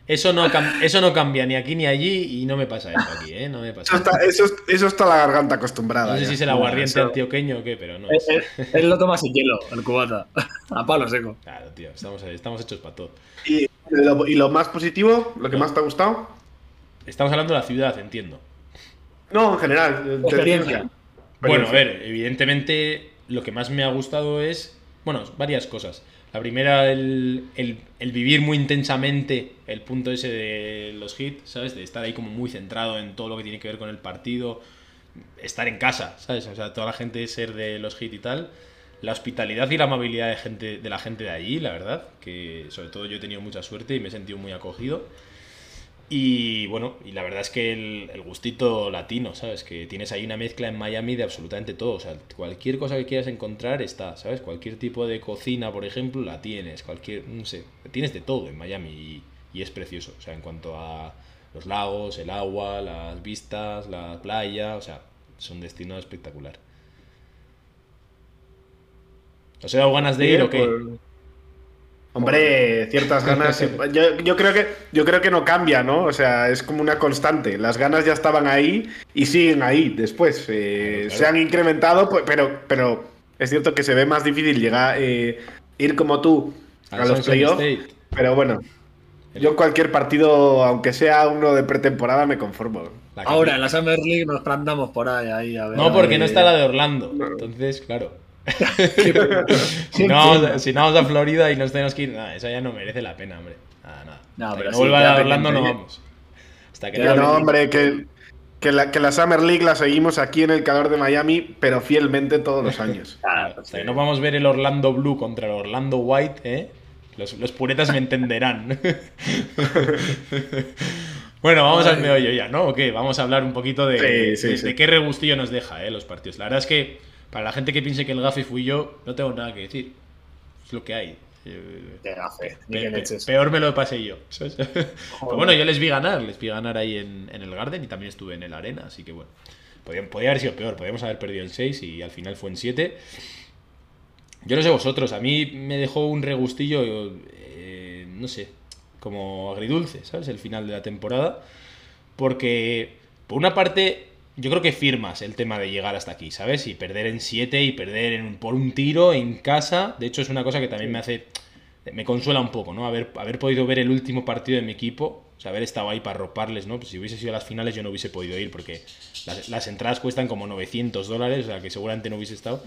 eso, no eso no cambia ni aquí ni allí y no me pasa eso aquí, ¿eh? No me pasa. Eso está, eso, eso está la garganta acostumbrada. No sé ya. si es el aguardiente eso- antioqueño o qué, pero no. Él, es- él- él lo toma sin hielo, el cubata. A palo seco. Claro, tío, estamos, estamos hechos para todo. ¿Y lo, y lo más positivo? ¿Lo que más te ha gustado? Estamos hablando de la ciudad, entiendo. No, en general. de- Experiencia. Bueno, a ver, evidentemente lo que más me ha gustado es, bueno, varias cosas. La primera, el, el- el vivir muy intensamente el punto ese de los hits, ¿sabes? De estar ahí como muy centrado en todo lo que tiene que ver con el partido, estar en casa, ¿sabes? O sea, toda la gente ser de los hits y tal. La hospitalidad y la amabilidad de, gente, de la gente de allí, la verdad, que sobre todo yo he tenido mucha suerte y me he sentido muy acogido. Y bueno, y la verdad es que el, el gustito latino, ¿sabes? Que tienes ahí una mezcla en Miami de absolutamente todo. O sea, cualquier cosa que quieras encontrar está, ¿sabes? Cualquier tipo de cocina, por ejemplo, la tienes. Cualquier, no sé, tienes de todo en Miami y, y es precioso. O sea, en cuanto a los lagos, el agua, las vistas, la playa, o sea, es un destino espectacular. ¿Os he dado ganas de ir o qué? Hombre, ciertas ganas. Yo, yo creo que, yo creo que no cambia, ¿no? O sea, es como una constante. Las ganas ya estaban ahí y siguen ahí después. Eh, Claro, claro. Se han incrementado, pues, pero, pero es cierto que se ve más difícil llegar, eh, ir como tú a, los playoffs. Pero bueno, Yo cualquier partido, aunque sea uno de pretemporada, me conformo. La Ahora en la Summer League nos plantamos por ahí, ahí a ver. No, a porque ver. no está la de Orlando. Entonces, claro. si, no vamos, pena. a- si no vamos a Florida y nos tenemos que ir, nada, eso ya no merece la pena, hombre. Nada, nada. No, Hasta pero que no vuelva a Orlando no vamos. Hasta que no hombre, que, que, la, que la Summer League la seguimos aquí en el calor de Miami, pero fielmente todos los años. Claro, Hasta que no vamos a ver el Orlando Blue contra el Orlando White, ¿eh? Los, los puretas me entenderán. bueno, vamos al meollo ya, ¿no? ¿O qué? Vamos a hablar un poquito de, Sí, sí, de- sí. de qué regustillo nos deja, ¿eh? Los partidos. La verdad es que para la gente que piense que el gafe fui yo, no tengo nada que decir. Es lo que hay. Qué gafe, peor me lo pasé yo. Pero bueno, yo les vi ganar, les vi ganar ahí en, en el Garden y también estuve en el Arena, así que bueno. Podía, podía haber sido peor, podíamos haber perdido en 6 y al final fue en 7. Yo no sé vosotros, a mí me dejó un regustillo, eh, no sé, como agridulce, ¿sabes? El final de la temporada. Porque, por una parte, yo creo que firmas el tema de llegar hasta aquí, ¿sabes? Y perder en 7 y perder en- por un tiro en casa. De hecho, es una cosa que también me hace. Me consuela un poco, ¿no? Haber, haber podido ver el último partido de mi equipo. O sea, haber estado ahí para roparles, ¿no? Pues si hubiese sido las finales, yo no hubiese podido ir porque las, las entradas cuestan como 900 dólares, o sea, que seguramente no hubiese estado.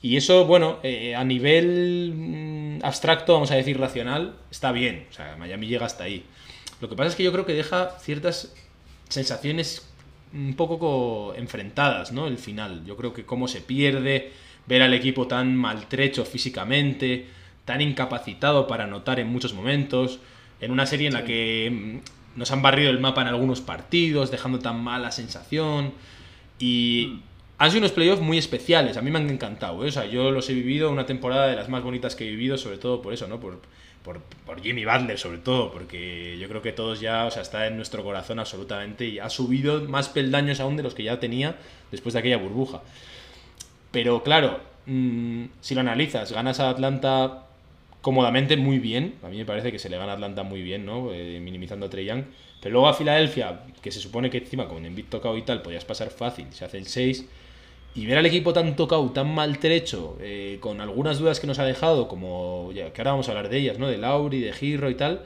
Y eso, bueno, eh, a nivel mm, abstracto, vamos a decir racional, está bien. O sea, Miami llega hasta ahí. Lo que pasa es que yo creo que deja ciertas sensaciones un poco co- enfrentadas, ¿no? El final. Yo creo que cómo se pierde, ver al equipo tan maltrecho físicamente, tan incapacitado para anotar en muchos momentos, en una serie en la que mm, nos han barrido el mapa en algunos partidos, dejando tan mala sensación. Y han sido unos playoffs muy especiales, a mí me han encantado, ¿eh? o sea, yo los he vivido, una temporada de las más bonitas que he vivido, sobre todo por eso, ¿no? Por, por, por Jimmy Butler, sobre todo, porque yo creo que todos ya, o sea, está en nuestro corazón absolutamente y ha subido más peldaños aún de los que ya tenía después de aquella burbuja. Pero claro, mm, si lo analizas, ganas a Atlanta cómodamente, muy bien. A mí me parece que se le gana a Atlanta muy bien, ¿no? Eh, minimizando a Trey Young. Pero luego a Filadelfia, que se supone que encima con Embiid tocado y tal, podías pasar fácil, se hacen 6. Y ver al equipo tan tocado, tan maltrecho, eh, con algunas dudas que nos ha dejado, como ya, que ahora vamos a hablar de ellas, ¿no? De Lauri, de Giro y tal,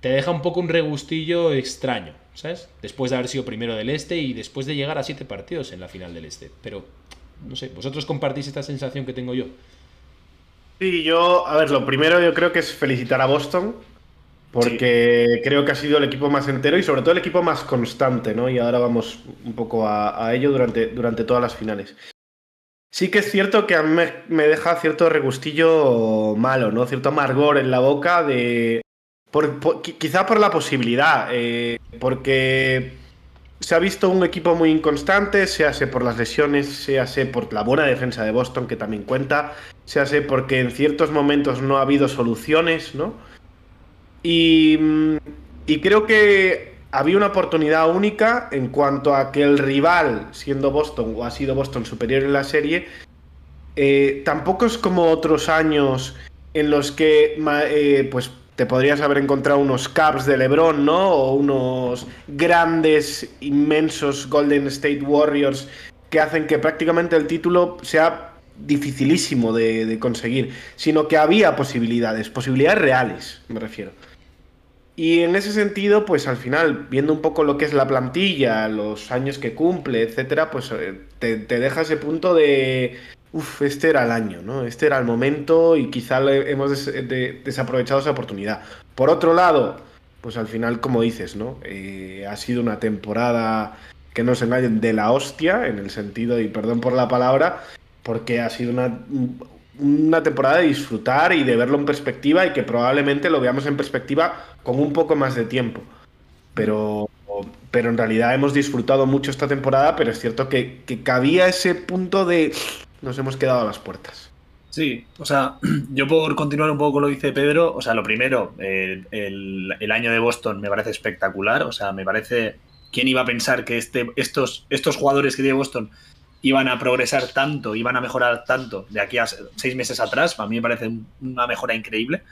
te deja un poco un regustillo extraño, ¿sabes? Después de haber sido primero del este y después de llegar a siete partidos en la final del este. Pero, no sé, ¿vosotros compartís esta sensación que tengo yo? Sí, yo, a ver, lo primero yo creo que es felicitar a Boston, porque creo que ha sido el equipo más entero y sobre todo el equipo más constante, ¿no? Y ahora vamos un poco a, a ello durante, durante todas las finales. Sí que es cierto que a mí me, deja cierto regustillo malo, ¿no? Cierto amargor en la boca de... por- por- qui- quizá por la posibilidad, eh, porque se ha visto un equipo muy inconstante, séase por las lesiones, séase por la buena defensa de Boston, que también cuenta, séase porque en ciertos momentos no ha habido soluciones, ¿no? Y, mm, y creo que había una oportunidad única en cuanto a que el rival, siendo Boston o ha sido Boston superior en la serie, eh, tampoco es como otros años en los que eh, pues te podrías haber encontrado unos Caps de LeBron, ¿no? O unos grandes, inmensos Golden State Warriors que hacen que prácticamente el título sea dificilísimo de, conseguir, sino que había posibilidades, posibilidades reales, me refiero. Y en ese sentido, pues al final, viendo un poco lo que es la plantilla, los años que cumple, etcétera, pues eh, te, te deja ese punto de. Uf, este era el año, ¿no? Este era el momento y quizá hemos de- desaprovechado esa oportunidad. Por otro lado, pues al final, como dices, ¿no? Eh, ha sido una temporada que no se engañen de la hostia, en el sentido, y perdón por la palabra, porque ha sido una, una temporada de disfrutar y de verlo en perspectiva y que probablemente lo veamos en perspectiva con un poco más de tiempo. Pero, pero en realidad hemos disfrutado mucho esta temporada, pero es cierto que, cabía ese punto de nos hemos quedado a las puertas. Sí, o sea, yo por continuar un poco con lo que dice Pedro, o sea, lo primero, eh, el, el año de Boston me parece espectacular, o sea, me parece, ¿quién iba a pensar que este, estos, estos jugadores que tiene Boston iban a progresar tanto, iban a mejorar tanto de aquí a seis meses atrás? Para mí me parece un- una mejora increíble.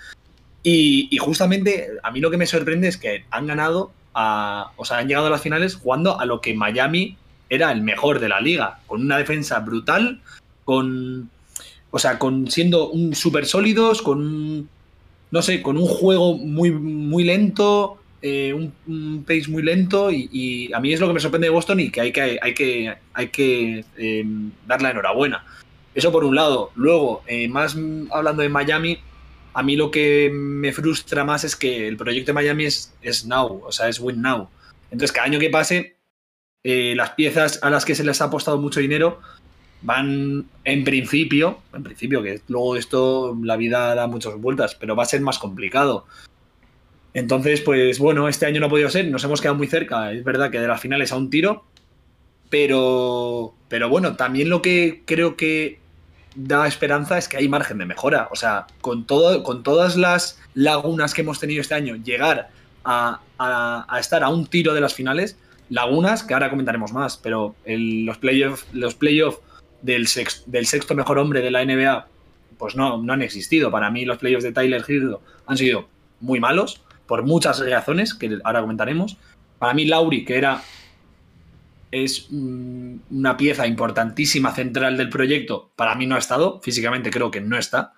Y, justamente a mí lo que me sorprende es que han ganado, a, o sea, han llegado a las finales jugando a lo que Miami era el mejor de la liga, con una defensa brutal, con, o sea, con siendo un súper sólidos, con no sé, con un juego muy, muy lento, eh, un, pace muy lento y, a mí es lo que me sorprende de Boston y que hay que, hay que, hay que em, enhorabuena. Eso por un lado. Luego, eh, más hablando de Miami, a mí lo que me frustra más es que el proyecto de Miami es, es now, o sea, es win now. Entonces, cada año que pase, eh, las piezas a las que se les ha apostado mucho dinero van en principio, en principio, que luego esto la vida da muchas vueltas, pero va a ser más complicado. Entonces, pues bueno, este año no ha podido ser, nos hemos quedado muy cerca, es verdad que de las finales a un tiro, pero, pero bueno, también lo que creo que da esperanza es que hay margen de mejora. O sea, con, todo, con todas las lagunas que hemos tenido este año, llegar a, estar a un tiro de las finales, lagunas que ahora comentaremos más, pero los playoffs los del sexto mejor hombre de la NBA, pues no, no han existido. Para mí los playoffs de Tyler Hill han sido muy malos por muchas razones que ahora comentaremos. Para mí, Lauri, que era es una pieza importantísima central del proyecto, para mí no ha estado, físicamente creo que no está,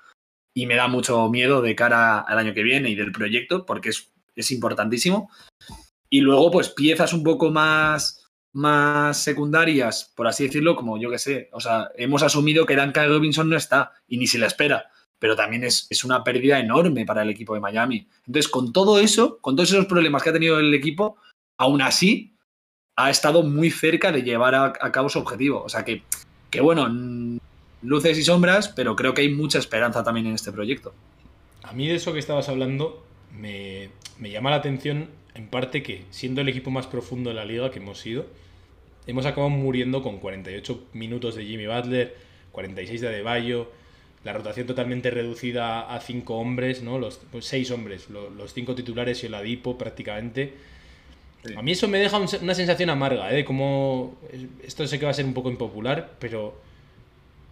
y me da mucho miedo de cara al año que viene y del proyecto, porque es, es importantísimo. Y luego, pues piezas un poco más, más secundarias, por así decirlo, como yo que sé, o sea, hemos asumido que Duncan Robinson no está y ni se le espera pero también es, una pérdida enorme para el equipo de Miami. Entonces, con todo eso, con todos esos problemas que ha tenido el equipo, aún así ha estado muy cerca de llevar a, cabo su objetivo. O sea que, que, bueno, luces y sombras, pero creo que hay mucha esperanza también en este proyecto. A mí de eso que estabas hablando me, me llama la atención en parte que, siendo el equipo más profundo de la liga que hemos sido, hemos acabado muriendo con 48 minutos de Jimmy Butler, 46 de Adebayo, la rotación totalmente reducida a cinco hombres, ¿no? Los pues, seis hombres, los, cinco titulares y el Adipo prácticamente. A mí eso me deja una sensación amarga, ¿eh? Como esto sé que va a ser un poco impopular, pero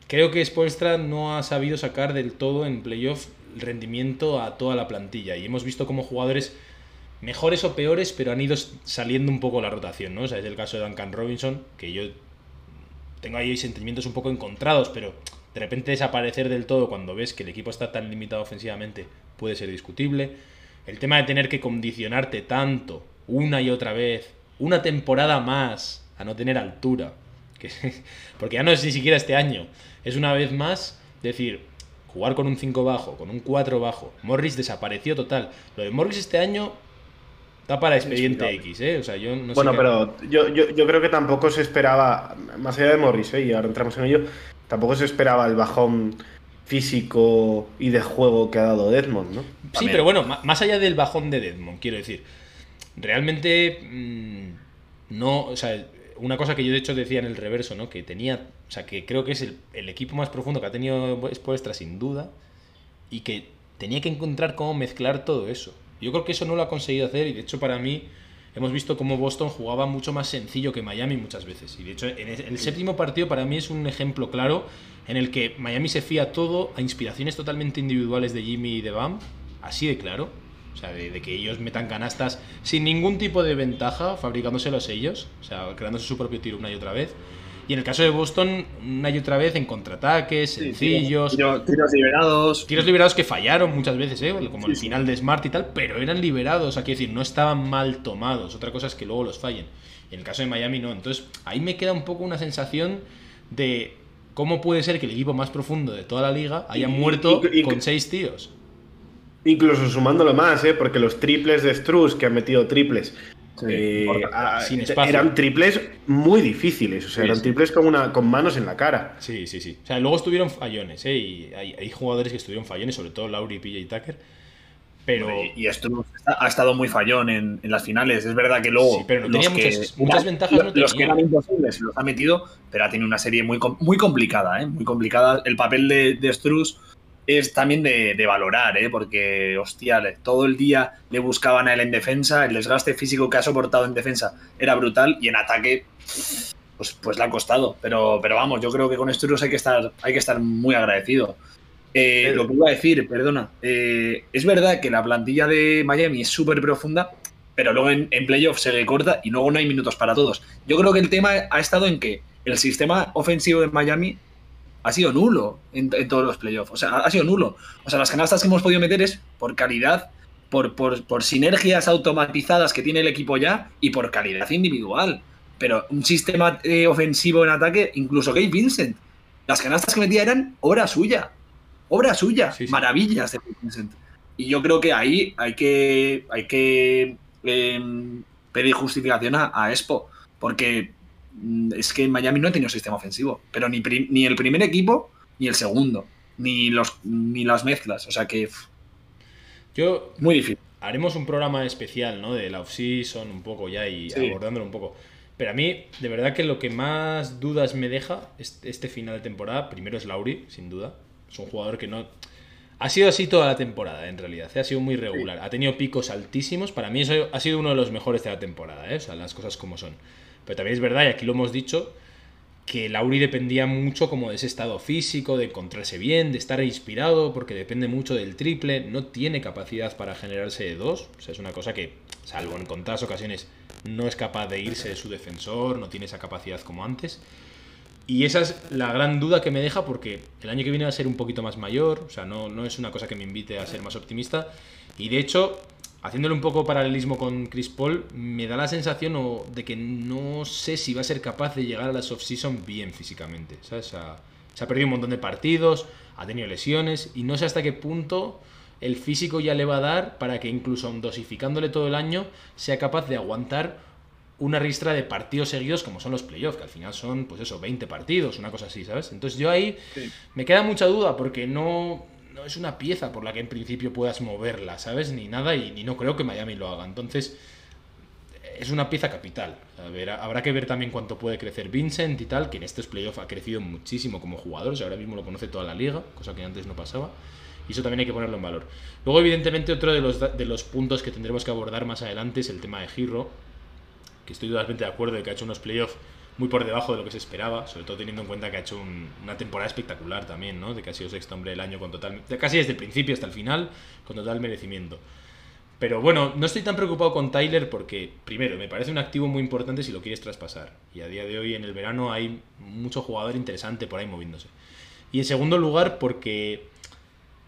creo que Spoelstra no ha sabido sacar del todo en playoff el rendimiento a toda la plantilla y hemos visto como jugadores mejores o peores, pero han ido saliendo un poco la rotación, ¿no? O sea, es el caso de Duncan Robinson, que yo tengo ahí sentimientos un poco encontrados, pero de repente desaparecer del todo cuando ves que el equipo está tan limitado ofensivamente puede ser discutible. El tema de tener que condicionarte tanto una y otra vez, una temporada más a no tener altura, que, porque ya no es ni siquiera este año, es una vez más decir, jugar con un 5 bajo, con un 4 bajo. Morris desapareció total. Lo de Morris este año está para expediente X, ¿eh? O sea, yo no bueno, pero yo, yo, creo que tampoco se esperaba, más allá de Morris, ¿eh? y ahora entramos en ello, tampoco se esperaba el bajón físico y de juego que ha dado Deadmond, ¿no? Sí, pero bueno, más allá del bajón de Deadmond, quiero decir, realmente mm, no, o sea, una cosa que yo de hecho decía en el reverso, ¿no? Que tenía, o sea, que creo que es el, equipo más profundo que ha tenido Spoelstra sin duda y que tenía que encontrar cómo mezclar todo eso. Yo creo que eso no lo ha conseguido hacer y de hecho para mí hemos visto cómo Boston jugaba mucho más sencillo que Miami muchas veces. Y de hecho, en el séptimo partido para mí es un ejemplo claro en el que Miami se fía todo a inspiraciones totalmente individuales de Jimmy y de Bam, así de claro. O sea, de, que ellos metan canastas sin ningún tipo de ventaja, fabricándoselos ellos, o sea, creándose su propio tiro una y otra vez. Y en el caso de Boston, una y otra vez en contraataques, sencillos. tiros liberados. Tiros liberados que fallaron muchas veces, ¿eh? como el final de Smart y tal, pero eran liberados, aquí decir, no estaban mal tomados. Otra cosa es que luego los fallen. En el caso de Miami no. Entonces, ahí me queda un poco una sensación de cómo puede ser que el equipo más profundo de toda la liga haya muerto con seis tíos. Incluso sumándolo más, ¿eh? porque los triples de Struz, que han metido triples eh, eran triples muy difíciles, o sea, eran triples con, una, con manos en la cara. Sí, sí, sí. O sea, luego estuvieron fallones, ¿eh? Y hay, jugadores que estuvieron fallones, sobre todo Lauri, PJ Tucker. Pero... Y esto ha estado muy fallón en, las finales. Es verdad que luego. Sí, pero no tenía muchas, ventajas. No los que eran imposibles los ha metido, pero ha tenido una serie muy, muy complicada, ¿eh? Muy complicada. El papel de, de Struz es también de, valorar, ¿eh? porque, hostia, todo el día le buscaban a él en defensa, el desgaste físico que ha soportado en defensa era brutal y en ataque, pues, pues le ha costado. Pero, pero vamos, yo creo que con Sturus hay que estar, hay que estar muy agradecido. Eh, lo que iba a decir, perdona, eh, es verdad que la plantilla de Miami es súper profunda, pero luego en, en playoff se recorta y luego no hay minutos para todos. Yo creo que el tema ha estado en que el sistema ofensivo de Miami ha sido nulo en, en todos los playoffs. O sea, ha sido nulo. O sea, las canastas que hemos podido meter es por calidad, por, por, por sinergias automatizadas que tiene el equipo ya y por calidad individual. Pero un sistema eh, ofensivo en ataque, incluso Gabe Vincent. Las canastas que metía eran obra suya. Obra suya. Sí, sí. Maravillas de Gabe Vincent. Y yo creo que ahí hay que, hay que em, pedir justificación a, a Expo. Porque es que Miami no ha tenido sistema ofensivo. Pero ni, ni el primer equipo, ni el segundo. Ni, los, ni las mezclas. O sea que pff, Yo muy difícil. haremos un programa especial, ¿no? De la off-season un poco ya y Sí. abordándolo un poco. Pero a mí, de verdad que lo que más dudas me deja este, final de temporada, primero es Lauri, sin duda. Es un jugador que no... Ha sido así toda la temporada, en realidad. Ha sido muy regular. Ha tenido picos altísimos. Para mí eso ha sido uno de los mejores de la temporada, ¿eh? O sea, las cosas como son. Pero también es verdad, y aquí lo hemos dicho, que Lauri dependía mucho como de ese estado físico, de encontrarse bien, de estar inspirado, porque depende mucho del triple, no tiene capacidad para generarse de dos, o sea, es una cosa que, salvo en contadas ocasiones, no es capaz de irse de su defensor, no tiene esa capacidad como antes. Y esa es la gran duda que me deja porque el año que viene va a ser un poquito más mayor, o sea, no, no es una cosa que me invite a ser más optimista. Y de hecho, haciéndole un poco paralelismo con Chris Paul, me da la sensación o- de que no sé si va a ser capaz de llegar a la off-season bien físicamente. ¿sabes? Se ha perdido un montón de partidos, ha tenido lesiones y no sé hasta qué punto el físico ya le va a dar para que incluso aun dosificándole todo el año sea capaz de aguantar una ristra de partidos seguidos como son los playoffs, que al final son, pues eso, 20 partidos, una cosa así, ¿sabes? Entonces yo ahí Sí. me queda mucha duda porque no, no es una pieza por la que en principio puedas moverla, ¿sabes? Ni nada y, ni no creo que Miami lo haga. Entonces es una pieza capital. Habrá que ver también cuánto puede crecer Vincent y tal, que en estos playoffs ha crecido muchísimo como jugador, o ahora mismo lo conoce toda la liga, cosa que antes no pasaba. Y eso también hay que ponerlo en valor. Luego, evidentemente, otro de los, de los puntos que tendremos que abordar más adelante es el tema de Giro, que estoy totalmente de acuerdo de que ha hecho unos playoffs muy por debajo de lo que se esperaba, sobre todo teniendo en cuenta que ha hecho un- una temporada espectacular también, ¿no? De que ha sido sexto hombre del año con total, casi desde el principio hasta el final, con total merecimiento. Pero bueno, no estoy tan preocupado con Tyler porque, primero, me parece un activo muy importante si lo quieres traspasar. Y a día de hoy, en el verano, hay mucho jugador interesante por ahí moviéndose. Y en segundo lugar, porque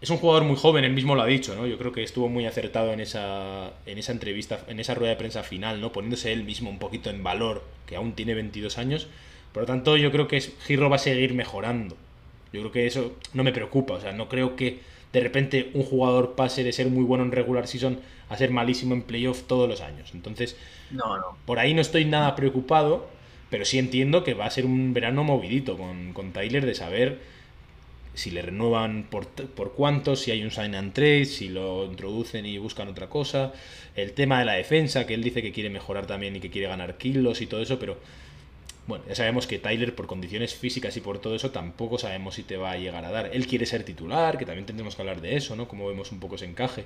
es un jugador muy joven, él mismo lo ha dicho, ¿no? Yo creo que estuvo muy acertado en esa, en esa entrevista, en esa rueda de prensa final, ¿no? Poniéndose él mismo un poquito en valor, que aún tiene 22 años. Por lo tanto, yo creo que Giro va a seguir mejorando. Yo creo que eso no me preocupa, o sea, no creo que de repente un jugador pase de ser muy bueno en regular season a ser malísimo en playoff todos los años. Entonces, No, no. por ahí no estoy nada preocupado, pero sí entiendo que va a ser un verano movidito con, con Tyler de saber si le renuevan por, por cuántos, si hay un sign and trade, si lo introducen y buscan otra cosa. El tema de la defensa, que él dice que quiere mejorar también y que quiere ganar kilos y todo eso, pero bueno, ya sabemos que Tyler por condiciones físicas y por todo eso tampoco sabemos si te va a llegar a dar. Él quiere ser titular, que también tendremos que hablar de eso, ¿no? Cómo vemos un poco ese encaje.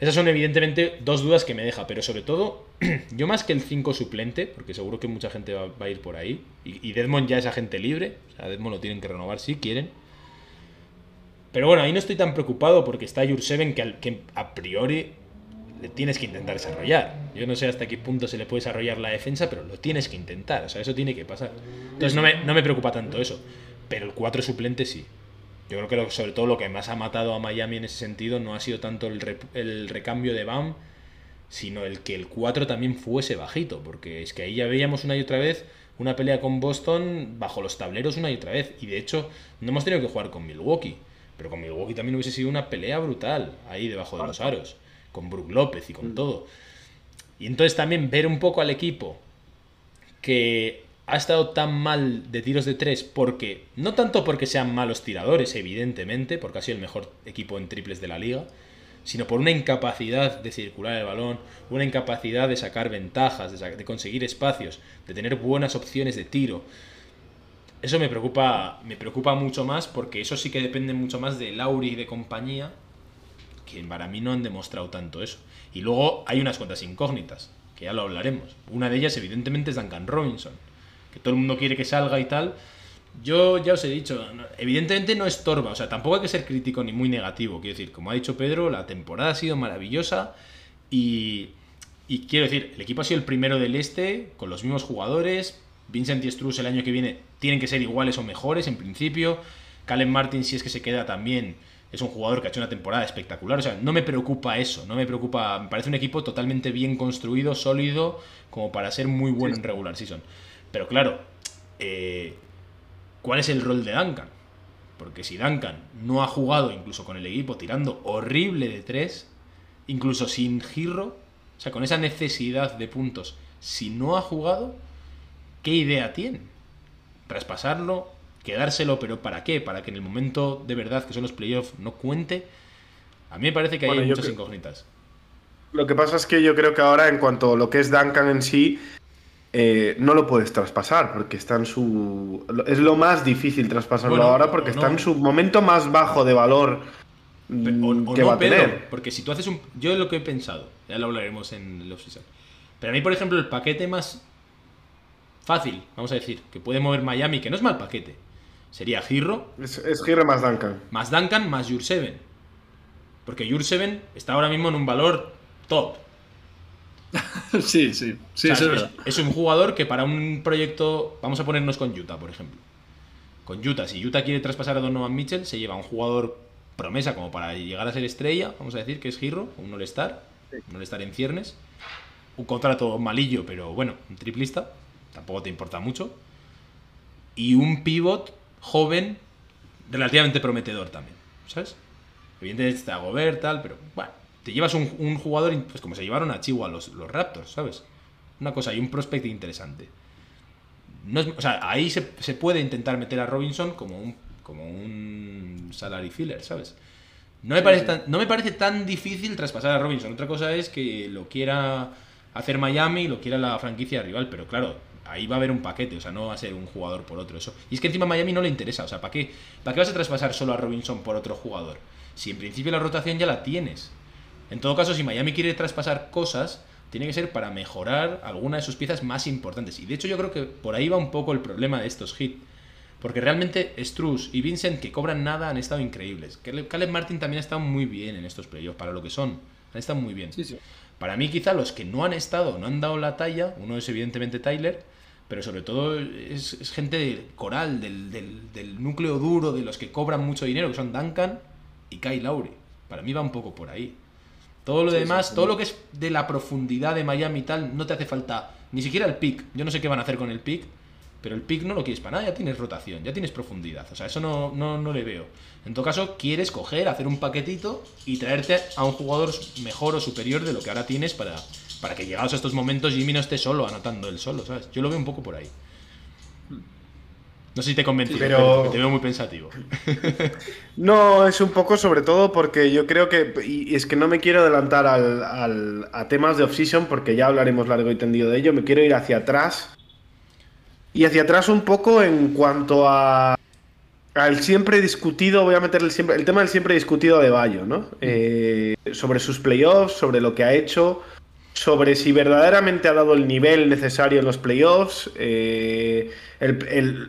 Esas son evidentemente dos dudas que me deja, pero sobre todo, yo más que el 5 suplente, porque seguro que mucha gente va, a ir por ahí, y, y Deadmond ya es agente libre, o sea, Deadmond lo tienen que renovar si quieren. Pero bueno, ahí no estoy tan preocupado porque está Jurseven que, que a priori le tienes que intentar desarrollar. Yo no sé hasta qué punto se le puede desarrollar la defensa, pero lo tienes que intentar, o sea, eso tiene que pasar. Entonces no me, no me preocupa tanto eso, pero el 4 suplente sí. Yo creo que sobre todo lo que más ha matado a Miami en ese sentido no ha sido tanto el, rep- el recambio de Bam, sino el que el 4 también fuese bajito, porque es que ahí ya veíamos una y otra vez una pelea con Boston bajo los tableros una y otra vez, y de hecho no hemos tenido que jugar con Milwaukee, pero con Milwaukee también hubiese sido una pelea brutal ahí debajo de los aros, con Brook López y con todo. Y entonces también ver un poco al equipo que ha estado tan mal de tiros de tres porque, no tanto porque sean malos tiradores, evidentemente, porque ha sido el mejor equipo en triples de la liga, sino por una incapacidad de circular el balón, una incapacidad de sacar ventajas, de, sa- de conseguir espacios, de tener buenas opciones de tiro. Eso me preocupa, me preocupa mucho más porque eso sí que depende mucho más de Lauri y de compañía, que para mí no han demostrado tanto eso. Y luego hay unas cuantas incógnitas, que ya lo hablaremos. Una de ellas, evidentemente, es Duncan Robinson, que todo el mundo quiere que salga y tal. Yo ya os he dicho, evidentemente no estorba, o sea, tampoco hay que ser crítico ni muy negativo. Quiero decir, como ha dicho Pedro, la temporada ha sido maravillosa y, y quiero decir, el equipo ha sido el primero del este, con los mismos jugadores. Vincent y Struz el año que viene tienen que ser iguales o mejores en principio. Calen Martin, si es que se queda también, es un jugador que ha hecho una temporada espectacular. O sea, no me preocupa eso, no me preocupa. Me parece un equipo totalmente bien construido, sólido, como para ser muy bueno en regular season. Pero claro, eh, ¿cuál es el rol de Duncan? Porque si Duncan no ha jugado incluso con el equipo tirando horrible de tres, incluso sin giro, o sea, con esa necesidad de puntos, si no ha jugado, ¿qué idea tiene? Traspasarlo, quedárselo, pero ¿para qué? Para que en el momento de verdad, que son los playoffs, no cuente. A mí me parece que hay muchas incógnitas. Lo que pasa es que yo creo que ahora, en cuanto a lo que es Duncan en sí, eh, no lo puedes traspasar porque está en su. Es lo más difícil traspasarlo ahora porque está en su momento más bajo de valor mm, que va a tener. porque si tú haces un. Yo lo que he pensado, ya lo hablaremos en los Pero a mí, por ejemplo, el paquete más fácil, vamos a decir, que puede mover Miami, que no es mal paquete, sería Girro. Es, es Girro más Duncan. Más Duncan más Jurseven. Porque Jurseven está ahora mismo en un valor top. sí, sí, sí es, un jugador que para un proyecto, vamos a ponernos con Utah, por ejemplo. Con Utah, si Utah quiere traspasar a Donovan Mitchell, se lleva un jugador promesa como para llegar a ser estrella, vamos a decir que es Girro, un All-Star, un All-Star en ciernes, un contrato malillo, pero bueno, un triplista, tampoco te importa mucho, y un pivot joven, relativamente prometedor también, ¿sabes? Evidentemente está Gobert, tal, pero bueno, te llevas un, jugador, pues como se llevaron a Chihuahua los, los Raptors, ¿sabes? Una cosa y un prospect interesante. No o sea, ahí se, puede intentar meter a Robinson como un, como un salary filler, ¿sabes? No me, parece tan, no me parece tan difícil traspasar a Robinson. Otra cosa es que lo quiera hacer Miami, lo quiera la franquicia rival, pero claro, ahí va a haber un paquete, o sea, no va a ser un jugador por otro. Eso. Y es que encima a Miami no le interesa, o sea, ¿para qué, ¿para qué vas a traspasar solo a Robinson por otro jugador? Si en principio la rotación ya la tienes. En todo caso, si Miami quiere traspasar cosas, tiene que ser para mejorar alguna de sus piezas más importantes. Y de hecho yo creo que por ahí va un poco el problema de estos hits. Porque realmente Struz y Vincent, que cobran nada, han estado increíbles. Caleb Martin también ha estado muy bien en estos playoffs, para lo que son. Han estado muy bien. Para mí quizá los que no han estado, no han dado la talla, uno es evidentemente Tyler, pero sobre todo es, gente coral, del, del, núcleo duro, de los que cobran mucho dinero, que son Duncan y Kyle Lowry. Para mí va un poco por ahí. Todo lo demás, todo lo que es de la profundidad de Miami y tal, no te hace falta ni siquiera el pick. Yo no sé qué van a hacer con el pick, pero el pick no lo quieres para nada, ya tienes rotación, ya tienes profundidad. O sea, eso no, no, no le veo. En todo caso, quieres coger, hacer un paquetito y traerte a un jugador mejor o superior de lo que ahora tienes para, para que llegados a estos momentos Jimmy no esté solo, anotando él solo, ¿sabes? Yo lo veo un poco por ahí. No sé si te convencí, pero... te veo muy pensativo. no, es un poco sobre todo porque yo creo que, y es que no me quiero adelantar al, a temas de off-season porque ya hablaremos largo y tendido de ello, me quiero ir hacia atrás. Y hacia atrás un poco en cuanto a al siempre discutido, voy a meter el, siempre, el tema del siempre discutido de Bayo, ¿no? Eh, sobre sus playoffs, sobre lo que ha hecho, sobre si verdaderamente ha dado el nivel necesario en los playoffs, eh,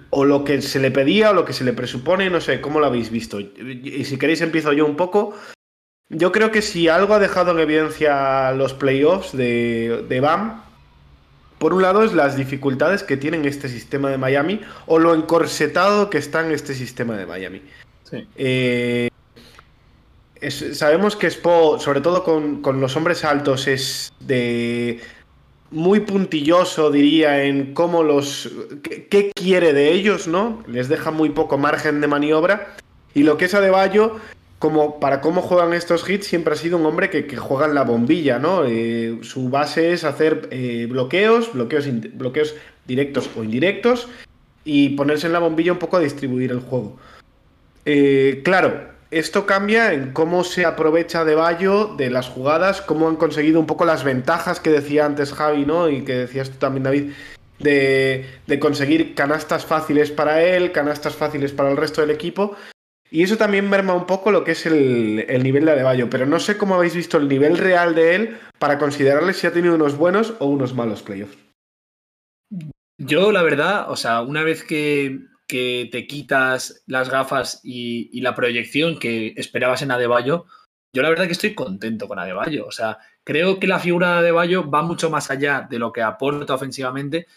o lo que se le pedía o lo que se le presupone, no sé, ¿cómo lo habéis visto? Y si queréis empiezo yo un poco. Yo creo que si algo ha dejado en evidencia los playoffs de, de BAM, por un lado es las dificultades que tiene este sistema de Miami o lo encorsetado que está en este sistema de Miami. Sí. Eh, sabemos que Spo, sobre todo con, los hombres altos, es de muy puntilloso, diría, en cómo los. qué, quiere de ellos, ¿no? Les deja muy poco margen de maniobra. Y lo que es Adebayo, como para cómo juegan estos hits, siempre ha sido un hombre que, juega en la bombilla, ¿no? Eh, su base es hacer eh, bloqueos, bloqueos, bloqueos directos o indirectos, y ponerse en la bombilla un poco a distribuir el juego. Eh, claro, esto cambia en cómo se aprovecha de Bayo de las jugadas, cómo han conseguido un poco las ventajas que decía antes Javi, ¿no? Y que decías tú también, David, de, conseguir canastas fáciles para él, canastas fáciles para el resto del equipo. Y eso también merma un poco lo que es el, nivel de Adebayo. Pero no sé cómo habéis visto el nivel real de él para considerarle si ha tenido unos buenos o unos malos playoffs. Yo, la verdad, o sea, una vez que te quitas las gafas y, la proyección que esperabas en Adebayo, yo la verdad que estoy contento con Adebayo. O sea, creo que la figura de Adebayo va mucho más allá de lo que aporta ofensivamente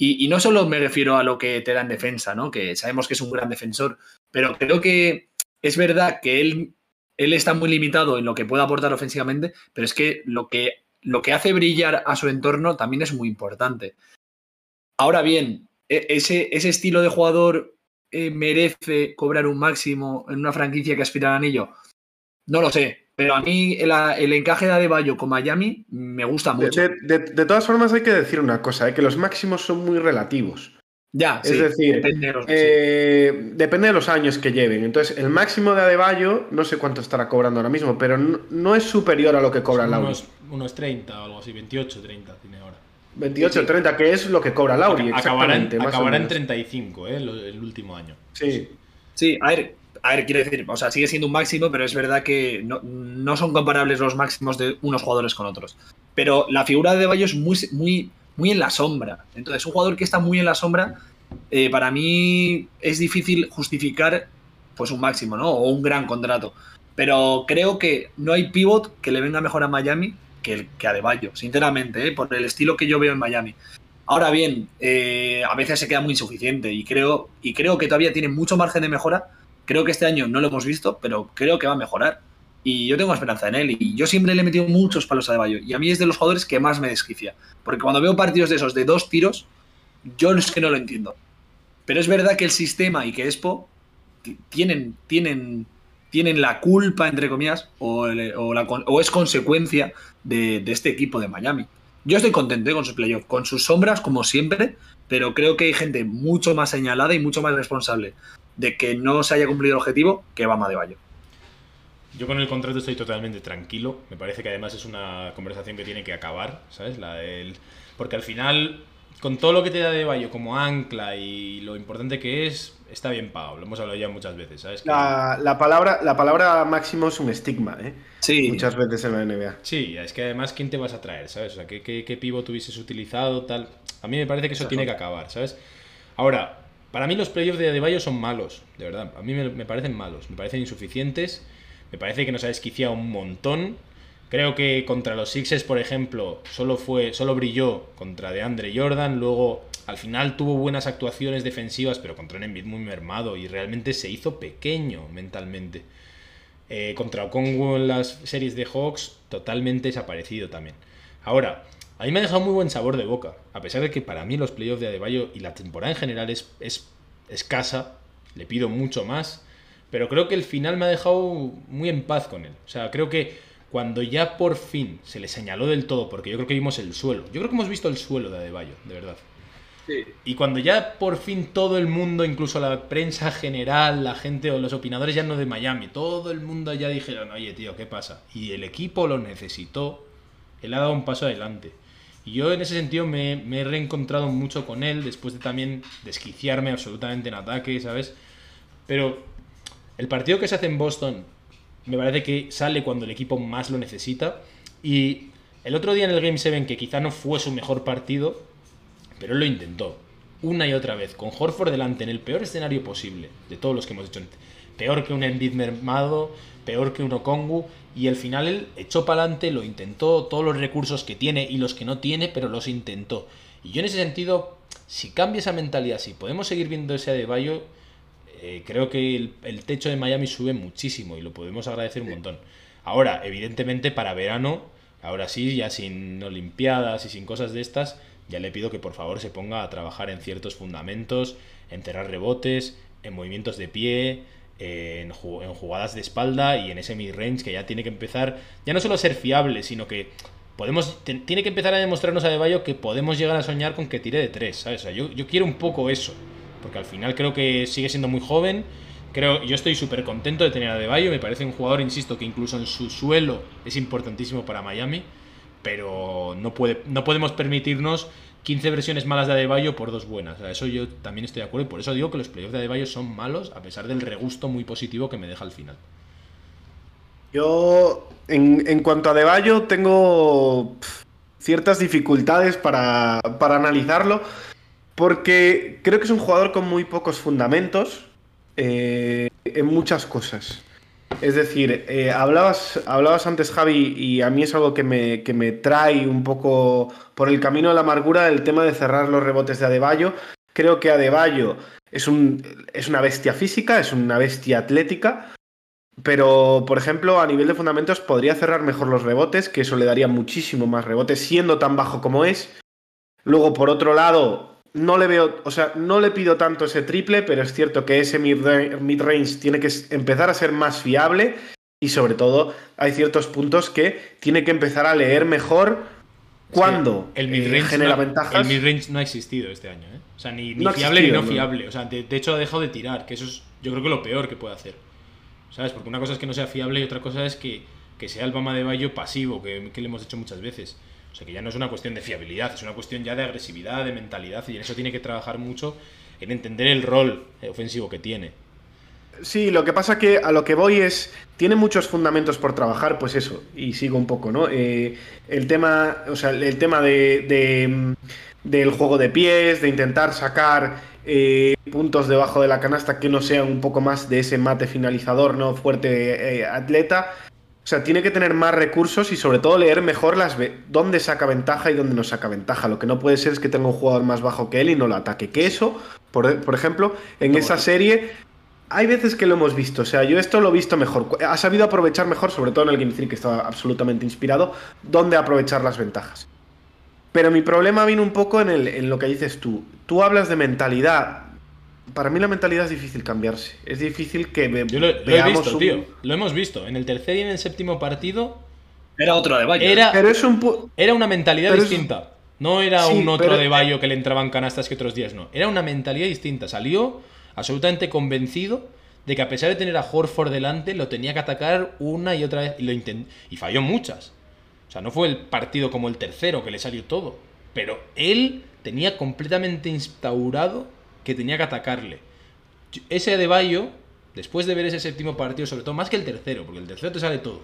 Y, y no solo me refiero a lo que te da en defensa, ¿no? Que sabemos que es un gran defensor, pero creo que es verdad que él, él está muy limitado en lo que puede aportar ofensivamente, pero es que lo que, lo que hace brillar a su entorno también es muy importante. Ahora bien, e- ese, ese estilo de jugador eh, merece cobrar un máximo en una franquicia que aspira al anillo. No lo sé, pero a mí el, el encaje de Adebayo con Miami me gusta De, mucho. de- de- de todas formas, hay que decir una cosa, ¿eh? que los máximos son muy relativos. Ya, es sí, decir, depende de los- sí. Eh, depende de los años que lleven. Entonces, el máximo de Adebayo, no sé cuánto estará cobrando ahora mismo, pero no, no es superior a lo que cobra Lauri. unos, unos 30 o algo así, 28, 30 tiene ahora. 28 o 30, que es lo que cobra Lauri. acabará en, exactamente, más acabará en menos. 35, ¿eh? lo- el último año. Sí. Sí, a ver, a ver, quiero decir, o sea, sigue siendo un máximo, pero es verdad que no, no son comparables los máximos de unos jugadores con otros. Pero la figura de Bayo es muy, muy, muy en la sombra. Entonces, un jugador que está muy en la sombra, eh, para mí es difícil justificar pues un máximo, ¿no? O un gran contrato. Pero creo que no hay pivot que le venga mejor a Miami que, que a Adebayo, sinceramente, ¿eh? por el estilo que yo veo en Miami. Ahora bien, eh, a veces se queda muy insuficiente y creo, y creo que todavía tiene mucho margen de mejora. Creo que este año no lo hemos visto, pero creo que va a mejorar. Y yo tengo esperanza en él. Y yo siempre le he metido muchos palos a Adebayo. Y a mí es de los jugadores que más me desquicia. Porque cuando veo partidos de esos de dos tiros, yo es que no lo entiendo. Pero es verdad que el sistema y que Expo ti- tienen, tienen, tienen la culpa, entre comillas, o, o es consecuencia de, de este equipo de Miami. Yo estoy contento eh, con sus playoffs, con sus sombras, como siempre, pero creo que hay gente mucho más señalada y mucho más responsable de que no se haya cumplido el objetivo que Bama de Bayo. Yo con el contrato estoy totalmente tranquilo. Me parece que además es una conversación que tiene que acabar, ¿sabes? La del... Porque al final, con todo lo que te da de Bayo como ancla y lo importante que es, está bien pagado. Lo hemos hablado ya muchas veces, ¿sabes? Que- La, la palabra, la palabra máximo es un estigma, ¿eh? Sí, Muchas veces en la NBA. Sí, es que además, ¿quién te vas a traer, sabes? O sea, ¿qué, qué, qué pivot hubieses utilizado, tal? A mí me parece que eso tiene que acabar, ¿sabes? Ahora, para mí los playoffs de Adebayo son malos, de verdad. A mí me, me parecen malos, me parecen insuficientes, me parece que nos ha desquiciado un montón. Creo que contra los Sixers, por ejemplo, solo fue, solo brilló contra DeAndre Jordan, luego al final tuvo buenas actuaciones defensivas, pero contra un Embiid muy mermado y realmente se hizo pequeño mentalmente. Eh, contra Okongu en las series de Hawks, totalmente desaparecido también. Ahora, a mí me ha dejado muy buen sabor de boca, a pesar de que para mí los playoffs de Adebayo y la temporada en general es escasa, le pido mucho más, pero creo que el final me ha dejado muy en paz con él. O sea, creo que cuando ya por fin se le señaló del todo, porque yo creo que vimos el suelo, yo creo que hemos visto el suelo de Adebayo, de verdad. Y cuando ya por fin todo el mundo, incluso la prensa general, la gente o los opinadores ya no de Miami, todo el mundo ya dijeron, oye tío, ¿qué pasa? Y el equipo lo necesitó, él ha dado un paso adelante. Y yo en ese sentido me, me he reencontrado mucho con él, después de también desquiciarme absolutamente en ataque, ¿sabes? Pero el partido que se hace en Boston me parece que sale cuando el equipo más lo necesita. Y el otro día en el Game 7, que quizá no fue su mejor partido, pero él lo intentó. Una y otra vez, con Horford delante en el peor escenario posible de todos los que hemos hecho. Peor que un Embiid mermado, peor que un Okongu. Y al final él echó para adelante, lo intentó, todos los recursos que tiene y los que no tiene, pero los intentó. Y yo en ese sentido, si cambia esa mentalidad, si podemos seguir viendo ese Adebayo, eh, creo que el, techo de Miami sube muchísimo y lo podemos agradecer un montón. Ahora, evidentemente para verano, ahora sí, ya sin Olimpiadas y sin cosas de estas, ya le pido que por favor se ponga a trabajar en ciertos fundamentos, en cerrar rebotes, en movimientos de pie, eh, en, ju- en jugadas de espalda y en ese mid-range que ya tiene que empezar, ya no solo a ser fiable, sino que podemos tiene que empezar a demostrarnos a Deballo que podemos llegar a soñar con que tire de tres, ¿sabes? O sea, yo, yo quiero un poco eso, porque al final creo que sigue siendo muy joven, creo yo estoy súper contento de tener a Deballo, me parece un jugador, insisto, que incluso en su suelo es importantísimo para Miami, pero no, puede, no podemos permitirnos 15 versiones malas de Adebayo por dos buenas. O eso yo también estoy de acuerdo y por eso digo que los playoffs de Adebayo son malos a pesar del regusto muy positivo que me deja al final. Yo, en, cuanto a Deballo, tengo ciertas dificultades para, para analizarlo, porque creo que es un jugador con muy pocos fundamentos eh, en muchas cosas. Es decir, eh, hablabas, hablabas antes, Javi, y a mí es algo que me, que me trae un poco por el camino de la amargura el tema de cerrar los rebotes de Adebayo. Creo que Adebayo es, un, es una bestia física, es una bestia atlética, pero, por ejemplo, a nivel de fundamentos podría cerrar mejor los rebotes, que eso le daría muchísimo más rebotes, siendo tan bajo como es. Luego, por otro lado, no le veo, o sea, no le pido tanto ese triple, pero es cierto que ese mid-range tiene que empezar a ser más fiable y sobre todo hay ciertos puntos que tiene que empezar a leer mejor cuando el eh, midrange genera no, ventajas. El midrange no ha existido este año, ¿eh? O sea, ni, ni No ha fiable ni no fiable. O sea, de, de hecho ha dejado de tirar, que eso es yo creo que lo peor que puede hacer. ¿Sabes? Porque una cosa es que no sea fiable y otra cosa es que, que sea el Bama de Bayo pasivo, que, que le hemos hecho muchas veces. O sea, que ya no es una cuestión de fiabilidad, es una cuestión ya de agresividad, de mentalidad, y en eso tiene que trabajar mucho en entender el rol ofensivo que tiene. Sí, lo que pasa que a lo que voy es, tiene muchos fundamentos por trabajar, pues eso, y sigo un poco, ¿no? Eh, el tema, o sea, el tema de, de, del juego de pies, de intentar sacar eh, puntos debajo de la canasta que no sean un poco más de ese mate finalizador, ¿no? Fuerte eh, atleta. O sea, tiene que tener más recursos y sobre todo leer mejor las ve- dónde saca ventaja y dónde no saca ventaja. Lo que no puede ser es que tenga un jugador más bajo que él y no lo ataque. Que eso, por, por ejemplo, en esa serie hay veces que lo hemos visto, o sea, yo esto lo he visto mejor. Ha sabido aprovechar mejor, sobre todo en el Game 3, que estaba absolutamente inspirado, dónde aprovechar las ventajas. Pero mi problema viene un poco en, el- en lo que dices tú. Tú hablas de mentalidad. Para mí la mentalidad es difícil cambiarse. Es difícil que ve- Yo lo, lo he veamos visto, un- tío. Lo hemos visto. En el tercer y en el séptimo partido Era otro de Bayo. era, Pero es un... pu- era una mentalidad Pero es- distinta. No era Sí, un otro pero- de Bayo que le entraban canastas que otros días, no. Era una mentalidad distinta. Salió absolutamente convencido de que a pesar de tener a Horford delante, lo tenía que atacar una y otra vez. Y, lo intent- y falló muchas. O sea, no fue el partido como el tercero que le salió todo. Pero él tenía completamente instaurado que tenía que atacarle. Ese Adebayo, después de ver ese séptimo partido, sobre todo más que el tercero, porque el tercero te sale todo.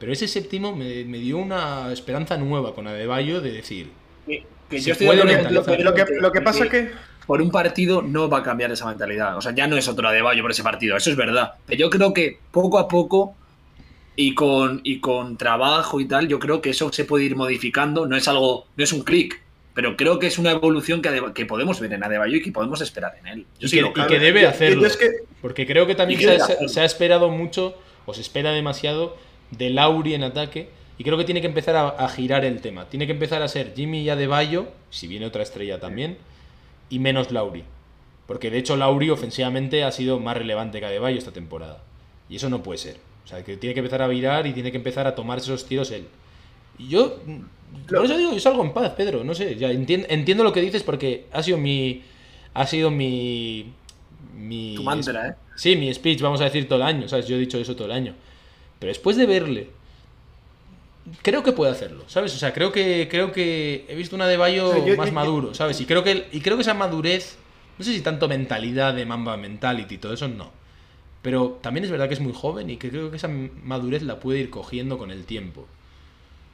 Pero ese séptimo me, me dio una esperanza nueva con Adebayo de decir, Que, yo estoy Lo que, lo que pasa que... por un partido no va a cambiar esa mentalidad. O sea, ya no es otro de Bayo por ese partido, eso es verdad. Pero yo creo que poco a poco y con, y con trabajo y tal, yo creo que eso se puede ir modificando. No es algo, no es un clic, pero creo que es una evolución que, podemos ver en Adebayo y que podemos esperar en él. Yo y sí que, y debe hacerlo. yo es que- Porque creo que también se ha, hacerlo. se ha esperado mucho, o se espera demasiado, de Lauri en ataque. Y creo que tiene que empezar a, a girar el tema. Tiene que empezar a ser Jimmy y Adebayo, si viene otra estrella también, y menos Lauri. Porque de hecho Lauri ofensivamente ha sido más relevante que Adebayo esta temporada. Y eso no puede ser. O sea, que tiene que empezar a virar y tiene que empezar a tomar esos tiros él. Yo, por eso digo, yo salgo en paz, Pedro. No sé, ya entiendo, entiendo lo que dices porque ha sido mi. Ha sido mi. mi Tu mantra, ¿eh? Sí, mi speech, vamos a decir todo el año, ¿sabes? Yo he dicho eso todo el año. Pero después de verle, creo que puede hacerlo, ¿sabes? O sea, creo que creo que he visto una de Bayo O sea, yo- más yo- maduro, ¿sabes? Y creo que y creo que esa madurez, no sé si tanto mentalidad de Mamba mentality y todo eso no. Pero también es verdad que es muy joven y que creo que esa madurez la puede ir cogiendo con el tiempo.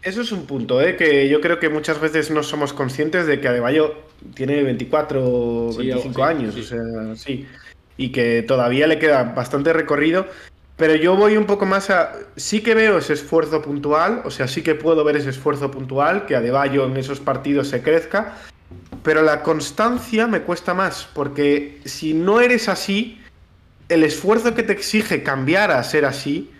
Eso es un punto, ¿eh? que yo creo que muchas veces no somos conscientes de que Adebayo tiene 24 o Sí, 25 algo- sí, años, sí. o sea, sí. Y que todavía le queda bastante recorrido. Pero yo voy un poco más a. Sí que veo ese esfuerzo puntual, o sea, sí que puedo ver ese esfuerzo puntual, que Adebayo en esos partidos se crezca. Pero la constancia me cuesta más, porque si no eres así, el esfuerzo que te exige cambiar a ser así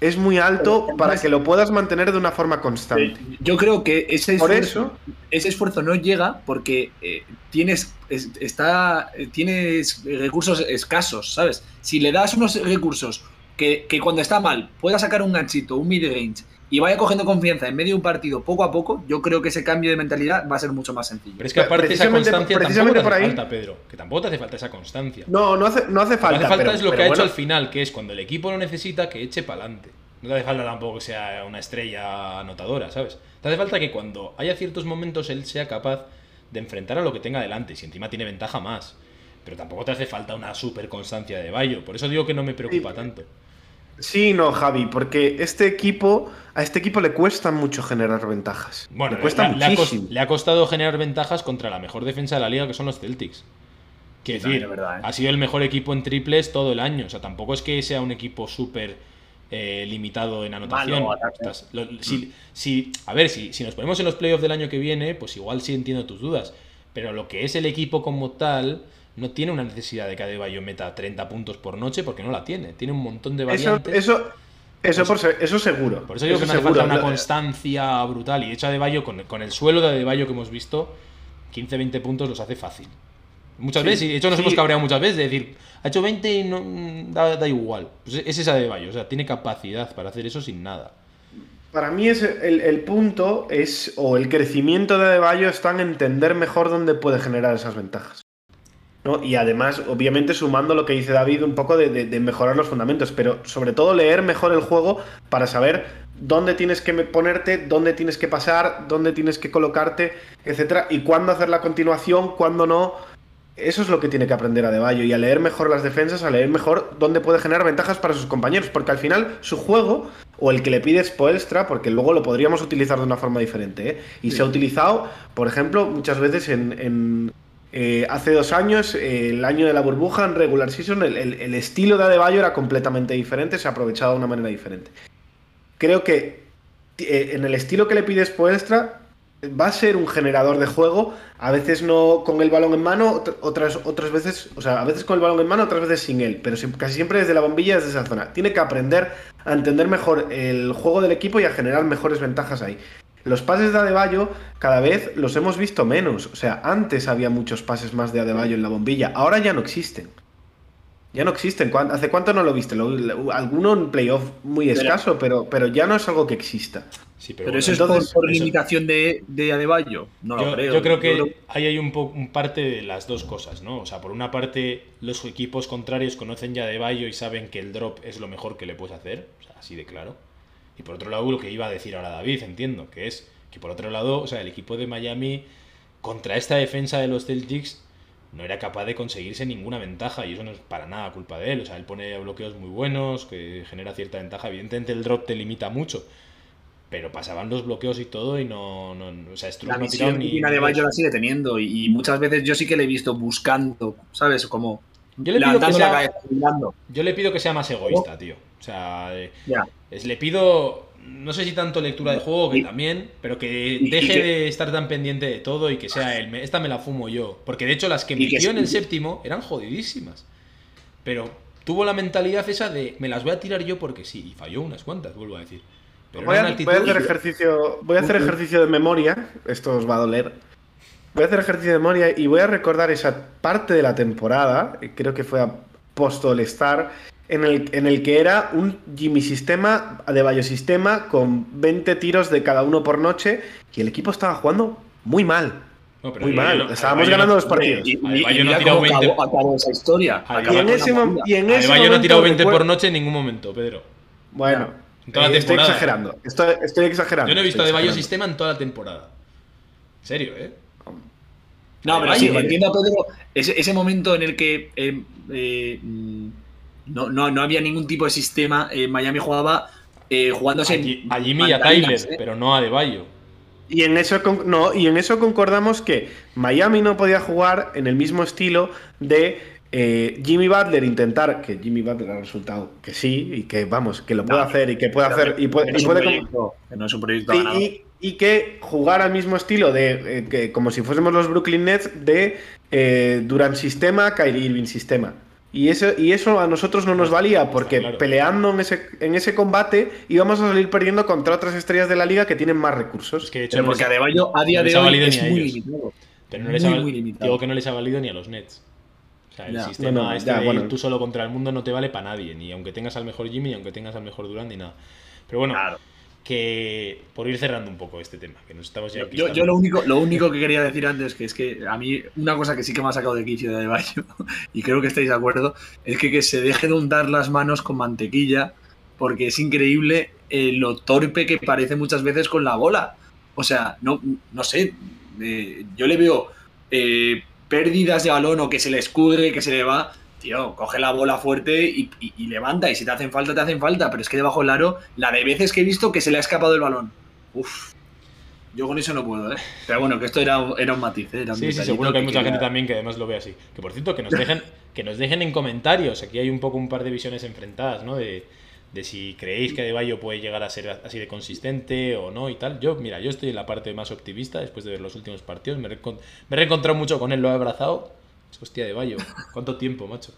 es muy alto para que lo puedas mantener de una forma constante. Yo creo que ese Por esfuerzo, eso, ese esfuerzo no llega porque eh, tienes, es- está, eh, tienes recursos escasos, ¿sabes? Si le das unos recursos que, que cuando está mal pueda sacar un ganchito, un mid-range y vaya cogiendo confianza en medio de un partido poco a poco, yo creo que ese cambio de mentalidad va a ser mucho más sencillo. Pero es que aparte esa Precisamente- constancia tampoco precisamente te por hace ahí- falta, Pedro. Que tampoco te hace falta esa constancia. no, no hace, no hace Lo que falta. hace falta pero- es lo que ha hecho al final, que es cuando el equipo lo necesita, que eche para adelante. No te hace falta tampoco que sea una estrella anotadora, ¿sabes? Te hace falta que cuando haya ciertos momentos él sea capaz de enfrentar a lo que tenga delante. Si encima tiene ventaja más. Pero tampoco te hace falta una super constancia de Bayo. Por eso digo que no me preocupa Sí. tanto. Sí, no, Javi, porque este equipo, a este equipo le cuesta mucho generar ventajas. Bueno, le cuesta le, le ha le costado generar ventajas contra la mejor defensa de la liga, que son los Celtics. Decir, es verdad, ¿eh? ha sido el mejor equipo en triples todo el año. O sea, tampoco es que sea un equipo súper eh, limitado en anotación. Malo, ataque. Estás- lo- si, si- a ver, si, si nos ponemos en los playoffs del año que viene, pues igual sí entiendo tus dudas. Pero lo que es el equipo como tal, no tiene una necesidad de que Adebayo meta 30 puntos por noche porque no la tiene. Tiene un montón de Eso, variantes. eso, eso, por se- eso seguro. Por eso digo que Eso no hace seguro. falta una Lo- constancia brutal. Y de hecho, Adebayo, con, con el suelo de Adebayo que hemos visto, 15-20 puntos los hace fácil. Muchas Sí, veces, y de hecho nos sí. hemos cabreado muchas veces, de decir, ha hecho 20 y no, mm, da, da igual. Pues es esa Adebayo, o sea, tiene capacidad para hacer eso sin nada. Para mí es el, el punto es, o el crecimiento de Adebayo está en entender mejor dónde puede generar esas ventajas. ¿No? Y además, obviamente, sumando lo que dice David, un poco de, de- de mejorar los fundamentos, pero sobre todo leer mejor el juego para saber dónde tienes que ponerte, dónde tienes que pasar, dónde tienes que colocarte, etcétera, y cuándo hacer la continuación, cuándo no. Eso es lo que tiene que aprender Adebayo y a leer mejor las defensas, a leer mejor dónde puede generar ventajas para sus compañeros, porque al final su juego, o el que le pide Spoelstra, porque luego lo podríamos utilizar de una forma diferente, ¿eh? y se ha utilizado, por ejemplo, muchas veces en, en, eh, hace dos años, eh, el año de la burbuja, en regular season, el, estilo de Adebayo era completamente diferente, se ha aprovechado de una manera diferente. Creo que eh, en el estilo que le pide Spoelstra, va a ser un generador de juego, a veces no con el balón en mano, ot- otras, otras veces, o sea, a veces con el balón en mano, otras veces sin él, pero si- casi siempre desde la bombilla, desde esa zona. Tiene que aprender a entender mejor el juego del equipo y a generar mejores ventajas ahí. Los pases de Adebayo cada vez los hemos visto menos. O sea, antes había muchos pases más de Adebayo en la bombilla, ahora ya no existen. Ya no existen. ¿Cuán- ¿Hace cuánto no lo viste? Lo- lo- alguno en playoff muy escaso, pero, pero ya no es algo que exista. Sí, pero, Pero bueno, eso es por, por eso- limitación de, de Adebayo. No lo yo, creo. yo creo que ahí hay un, po- un parte de las dos cosas, ¿no? O sea, por una parte, los equipos contrarios conocen ya de Bayo y saben que el drop es lo mejor que le puedes hacer, o sea, así de claro. Y por otro lado, lo que iba a decir ahora David, entiendo, que es que por otro lado, o sea, el equipo de Miami contra esta defensa de los Celtics no era capaz de conseguirse ninguna ventaja y eso no es para nada culpa de él. O sea, él pone bloqueos muy buenos, que genera cierta ventaja. Evidentemente el drop te limita mucho, pero pasaban los bloqueos y todo y no, no, no- o sea, Struz la no tiraba ni de. Bayo la sigue teniendo y, y muchas veces yo sí que le he visto buscando, ¿sabes? Como Yo le pido que la sea- cabeza, mirando. Yo le pido que sea más egoísta, tío. O sea, eh, Ya. Es- le pido, no sé si tanto lectura de juego, que Y- también, pero que deje que- de estar tan pendiente de todo y que sea él. Me- Esta me la fumo yo. Porque de hecho las que Y que metió en el séptimo eran jodidísimas. Pero tuvo la mentalidad esa de me las voy a tirar yo porque sí. Y falló unas cuantas, vuelvo a decir. Pero Voy a, voy hacer ejercicio. Voy a hacer ejercicio de memoria. Esto os va a doler. Voy a hacer ejercicio de memoria y voy a recordar esa parte de la temporada. Creo que fue a post All Star. En el, en el que era un Jimmy sistema de Bayo sistema con 20 tiros de cada uno por noche. Y el equipo estaba jugando muy mal. No, pero Muy mal. no- Estábamos ganando no- los partidos. Y, y- no ha tirado cómo 20. acabó, acabó esa historia. Adebayo Y en Acabó ese, con la mo- movida. y en ese Adebayo no ha momento tirado 20 por noche en ningún momento, Pedro. Bueno, En toda la eh, estoy exagerando. Estoy, estoy exagerando. Yo no he visto a Adebayo exagerando. sistema en toda la temporada. En serio, ¿eh? No, pero sí, eh. entiendo a Pedro ese, ese momento en el que eh, eh, mm, no, no, no había ningún tipo de sistema. eh, Miami jugaba eh, jugándose A, en a Jimmy y a Tyler, ¿eh? pero no a Adebayo. Y en, eso no, y en eso concordamos que Miami no podía jugar en el mismo estilo de eh, Jimmy Butler intentar, que Jimmy Butler ha resultado que sí, y que vamos, que lo puede No, hacer y que puede hacer y puede, que no y es un puede proyecto, que no es un proyecto y- ganador. y- y que jugar al mismo estilo de eh, que como si fuésemos los Brooklyn Nets de eh, Durant sistema, Kyrie Irving sistema. Y eso, y eso a nosotros no nos valía porque claro. peleando en ese, en ese combate íbamos a salir perdiendo contra otras estrellas de la liga que tienen más recursos. Es que de hecho Pero no porque les ha- Adebayo a día no de hoy es muy limitado. Pero no les muy, ha, muy limitado. digo que no les ha valido ni a los Nets. O sea, el Ya. sistema No, no, este ya, de bueno. ir tú solo contra el mundo no te vale para nadie, ni aunque tengas al mejor Jimmy, ni aunque tengas al mejor Durant, ni nada. Pero bueno, Claro. Que por ir cerrando un poco este tema, que nos estamos ya Yo, yo lo, único, lo único que quería decir antes, que es que a mí una cosa que sí que me ha sacado de quicio de Adebayo, y creo que estáis de acuerdo, es que, que se deje de untar las manos con mantequilla, porque es increíble eh, lo torpe que parece muchas veces con la bola. O sea, no, no sé, eh, yo le veo eh, pérdidas de balón o que se le escurre, que se le va. Tío, coge la bola fuerte y, y- y levanta. Y si te hacen falta, te hacen falta. Pero es que debajo del aro, la de veces que he visto que se le ha escapado el balón. Uf. Yo con eso no puedo, ¿eh? Pero bueno, que esto era, era un matiz, ¿eh? Era un Sí, sí, seguro que hay mucha gente también que además lo ve así. Que por cierto, que nos dejen, que nos dejen en comentarios. Aquí hay un poco un par de visiones enfrentadas, ¿no? De, de si creéis que Adebayo puede llegar a ser así de consistente o no y tal. Yo, mira, yo estoy en la parte más optimista después de ver los últimos partidos. Me he reencontrado mucho con él, lo he abrazado. Hostia, Adebayo, ¿cuánto tiempo, macho?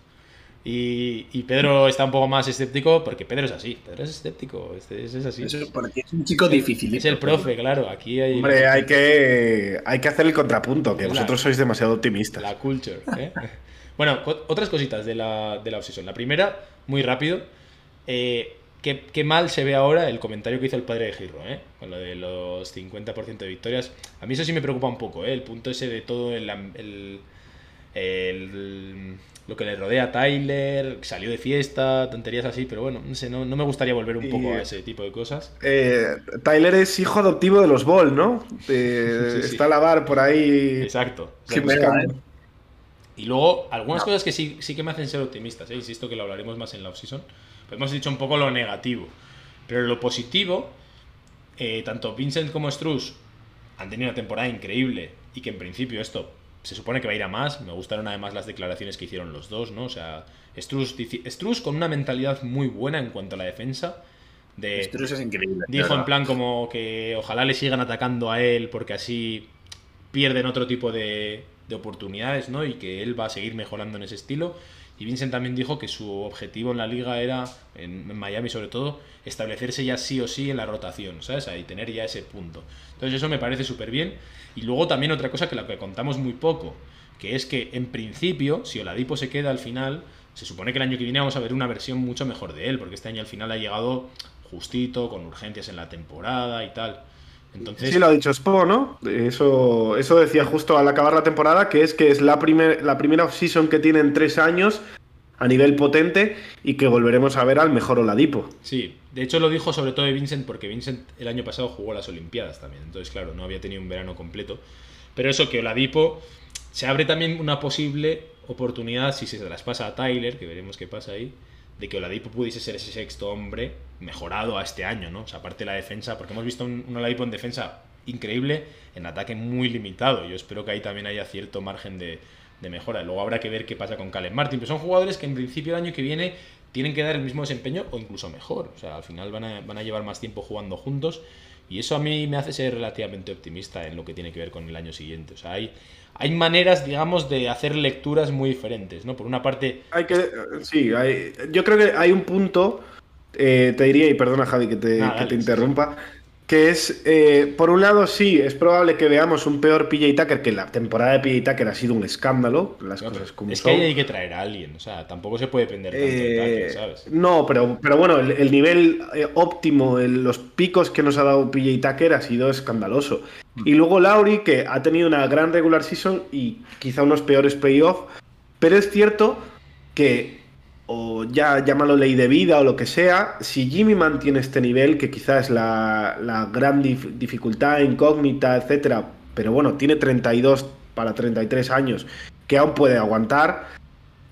Y, y Pedro está un poco más escéptico porque Pedro es así. Pedro es escéptico, es, es- es así. Eso es porque es un chico difícil. Es el profe, claro. Aquí hay Hombre, hay que, hay que hacer el contrapunto, que la- vosotros sois demasiado optimistas. La culture. ¿eh? bueno, otras cositas de la, de la obsesión. La primera, muy rápido. eh, qué, qué mal se ve ahora el comentario que hizo el padre de Girro, ¿eh? con lo de los 50% de victorias. A mí eso sí me preocupa un poco, ¿eh? el punto ese de todo el- el- lo que le rodea a Tyler, salió de fiesta, tonterías así, pero bueno, no sé, no, no me gustaría volver un Y- poco a ese tipo de cosas. Eh, Tyler es hijo adoptivo de los Ball, ¿no? Eh, Sí, sí. Está a la bar por ahí. Exacto. Y luego, algunas cosas que sí, sí que me hacen ser optimistas, ¿eh? insisto que lo hablaremos más en la off-season. Hemos dicho un poco lo negativo. Pero lo positivo, eh, tanto Vincent como Struz han tenido una temporada increíble y que en principio esto se supone que va a ir a más. Me gustaron además las declaraciones que hicieron los dos, ¿no? O sea, Struz, con una mentalidad muy buena en cuanto a la defensa. De, es increíble. Dijo en plan como que ojalá le sigan atacando a él porque así pierden otro tipo de, de oportunidades, ¿no? Y que él va a seguir mejorando en ese estilo. Y Vincent también dijo que su objetivo en la liga era, en, Miami sobre todo, establecerse ya sí o sí en la rotación, ¿sabes? Y tener ya ese punto. Entonces eso me parece súper bien. Y luego también otra cosa que la que contamos muy poco, que es que en principio, si Oladipo se queda al final, se supone que el año que viene vamos a ver una versión mucho mejor de él, porque este año al final ha llegado justito, con urgencias en la temporada y tal. Entonces, Sí, lo ha dicho Spo, ¿no? Eso, eso decía justo al acabar la temporada, que es que es la, primer, la primera off-season que tiene en tres años a nivel potente y que volveremos a ver al mejor Oladipo. Sí, de hecho lo dijo sobre todo de Vincent porque Vincent el año pasado jugó las Olimpiadas también, entonces claro, no había tenido un verano completo. Pero eso que Oladipo se abre también una posible oportunidad si se las pasa a Tyler, que veremos qué pasa ahí, de que Oladipo pudiese ser ese sexto hombre mejorado a este año, ¿no? O sea, aparte de la defensa, porque hemos visto un, un Oladipo en defensa increíble, en ataque muy limitado. Yo espero que ahí también haya cierto margen de, mejora. Luego habrá que ver qué pasa con Calen Martin, pero son jugadores que en principio el año que viene tienen que dar el mismo desempeño o incluso mejor. O sea, al final van a, van a llevar más tiempo jugando juntos y eso a mí me hace ser relativamente optimista en lo que tiene que ver con el año siguiente. O sea, hay, hay maneras, digamos, de hacer lecturas muy diferentes, ¿no? Por una parte, Hay que. Sí, hay- yo creo que hay un punto. eh, te diría, y perdona Javi que te, Nada, que dale, te sí, interrumpa. Que es, eh, por un lado, sí, es probable que veamos un peor PJ Tucker, que la temporada de PJ Tucker ha sido un escándalo, las cosas como es que son. ahí hay que traer a alguien. O sea, tampoco se puede depender tanto de Eh, Tucker, ¿sabes? no, pero, pero bueno, el, el nivel eh, óptimo, el- los picos que nos ha dado PJ Tucker ha sido escandaloso. Y luego Lauri, que ha tenido una gran regular season y quizá unos peores playoffs, pero es cierto que, o ya llámalo ley de vida o lo que sea, si Jimmy mantiene este nivel, que quizás es la, la gran dif- dificultad, incógnita, etcétera, pero bueno, tiene 32 para 33 años, que aún puede aguantar.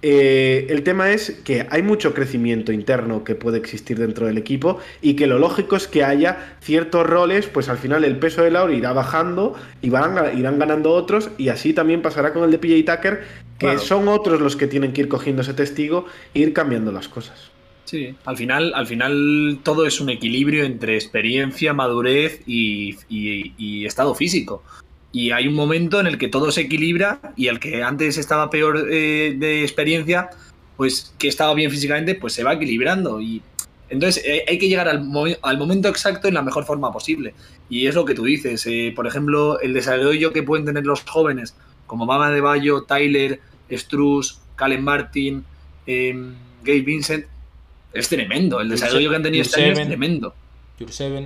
Eh, el tema es que hay mucho crecimiento interno que puede existir dentro del equipo y que lo lógico es que haya ciertos roles, pues al final el peso de Lauri irá bajando y van, irán ganando otros y así también pasará con el de PJ Tucker, que Claro. son otros los que tienen que ir cogiendo ese testigo e ir cambiando las cosas. Sí, al final, al final todo es un equilibrio entre experiencia, madurez y, y- y estado físico. Y hay un momento en el que todo se equilibra y el que antes estaba peor eh, de experiencia, pues que estaba bien físicamente, pues se va equilibrando. Y entonces eh, hay que llegar al, mo- al momento exacto en la mejor forma posible. Y es lo que tú dices. eh, por ejemplo, el desarrollo que pueden tener los jóvenes, como Mama de Bayo, Tyler, Struz, Calen Martin, eh, Gabe Vincent, es tremendo. El desarrollo que han tenido este año es tremendo.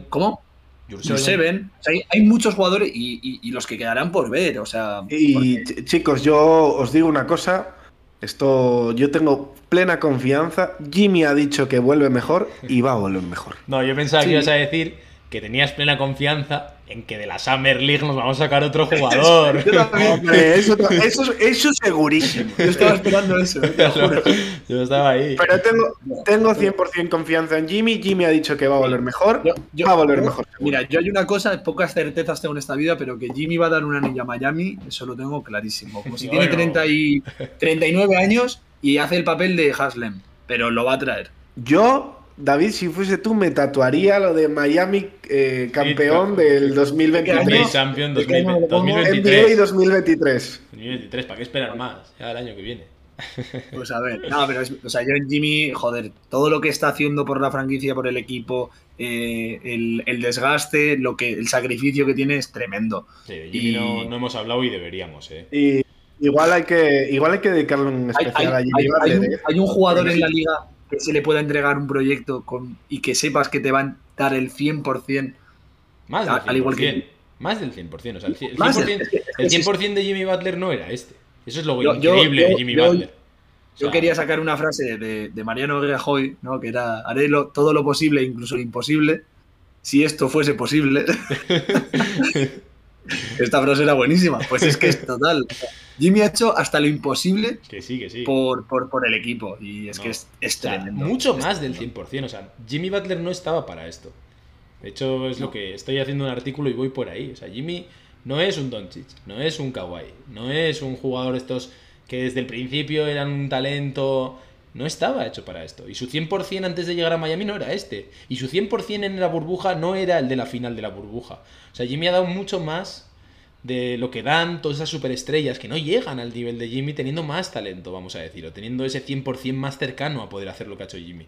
¿Cómo? Jurseven. O sea, hay, hay muchos jugadores y, y- y los que quedarán por ver. O sea, Y porque- ch- chicos, yo os digo una cosa, esto yo tengo plena confianza, Jimmy ha dicho que vuelve mejor y va a volver mejor. No, yo pensaba Sí. que ibas a decir que tenías plena confianza en que de la Summer League nos vamos a sacar otro jugador. Hombre, eso, eso, eso segurísimo. Yo estaba esperando eso. ¿eh? te lo juro. Yo estaba ahí. Pero tengo, tengo 100% confianza en Jimmy. Jimmy ha dicho que va a volver mejor. Yo- yo- va a volver mejor. seguro. Mira, yo hay una cosa, pocas certezas tengo en esta vida, pero que Jimmy va a dar un anillo a Miami, eso lo tengo clarísimo. Como si tiene Bueno. 30 y 39 años y hace el papel de Haslem, pero lo va a traer. Yo, David, si fuese tú, me tatuaría lo de Miami eh, campeón Sí, del ¿Qué 2023. año? NBA Champion ¿De qué año lo pongo? 2023. NBA 2023. 2023, ¿para qué esperar más? Ya el año que viene. Pues a ver, no, pero es- o sea, yo en Jimmy, joder, todo lo que está haciendo por la franquicia, por el equipo, eh, el, el desgaste, lo que, el sacrificio que tiene es tremendo. Sí, de Jimmy Y- no, no hemos hablado y deberíamos, ¿eh? Y igual hay que, igual hay que dedicarle un especial hay- a Jimmy hay- hay Butler, un, ¿eh? hay un jugador en la liga que se le pueda entregar un proyecto con, y que sepas que te va a dar el 100%. Más del 100%. Al- al igual que- Más del 100%. O sea, el 100%, Más del- 100%, es que- es que el sí, 100% de Jimmy Butler no era este. Eso es lo Yo- increíble yo- de Jimmy yo- Butler. O Yo sea, quería sacar una frase de, de Mariano Rajoy, ¿no? que era, haré lo- todo lo posible, incluso lo imposible, si esto fuese posible. Esta frase era buenísima. Pues es que es total. Jimmy ha hecho hasta lo imposible Que sí, que sí. por, por, por el equipo. Y es No. que es, es O sea, tremendo. mucho Es más del tremendo. 100%. O sea, Jimmy Butler no estaba para esto. De hecho, es lo que estoy haciendo un artículo y voy por ahí. O sea, Jimmy no es un Doncic, no es un Kawhi, no es un jugador estos que desde el principio eran un talento. No estaba hecho para esto. Y su 100% antes de llegar a Miami no era este. Y su 100% en la burbuja no era el de la final de la burbuja. O sea, Jimmy ha dado mucho más de lo que dan todas esas superestrellas que no llegan al nivel de Jimmy teniendo más talento, vamos a decir, o teniendo ese 100% más cercano a poder hacer lo que ha hecho Jimmy.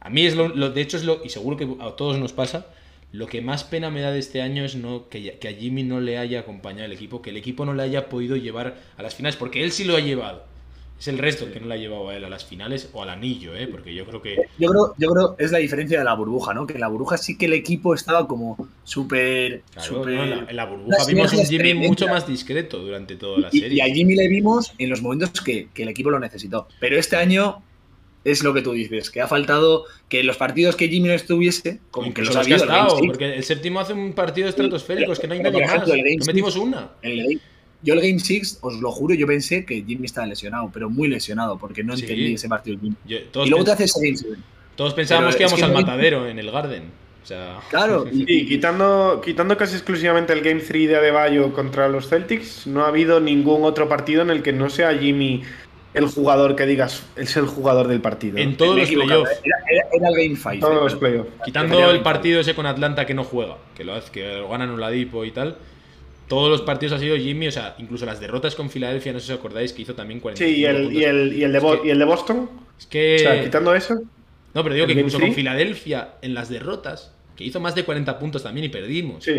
A mí es lo, lo- de hecho es lo, y seguro que a todos nos pasa, lo que más pena me da de este año es no que, que a Jimmy no le haya acompañado el equipo, que el equipo no le haya podido llevar a las finales, porque él sí lo ha llevado. Es el resto el que no le ha llevado a él a las finales o al anillo, ¿eh? porque yo creo que... Yo creo, yo creo es la diferencia de la burbuja, ¿no? Que en la burbuja sí que el equipo estaba como súper. Claro, ¿no? en, la, en la burbuja vimos un Jimmy mucho más discreto durante toda la Y, serie. y a Jimmy le vimos en los momentos que, que el equipo lo necesitó. Pero este año es lo que tú dices, que ha faltado que los partidos que Jimmy no estuviese, como que los ha los ha habido. estado, porque el séptimo hace un partido estratosférico, es que no hay nadie ejemplo, más. No metimos una. en el yo el Game 6, os lo juro, yo pensé que Jimmy estaba lesionado, pero muy lesionado, porque no Sí. entendí ese partido. Jimmy. Yo- Y luego te pens- hace ese Game 7. todos pensábamos pero que íbamos que al no matadero en el Garden. O sea, Claro, y- Y quitando, quitando casi exclusivamente el Game 3 de Adebayo contra los Celtics, no ha habido ningún otro partido en el que no sea Jimmy el jugador que digas es el jugador del partido. en todos los playoffs. Era, era- era el Game 5. todos los playoffs. Quitando el partido ese con Atlanta que no juega, que lo hace, que lo ganan Oladipo y tal. Todos los partidos ha sido Jimmy, o sea, incluso las derrotas con Filadelfia, no sé si os acordáis, que hizo también 45 Sí, y el, y el, y el de, Bo- Es que- y el de Boston. Es que... O sea, quitando eso. No, pero digo ¿El que incluso con? Filadelfia, en las derrotas, que hizo más de 40 puntos también y perdimos. Sí.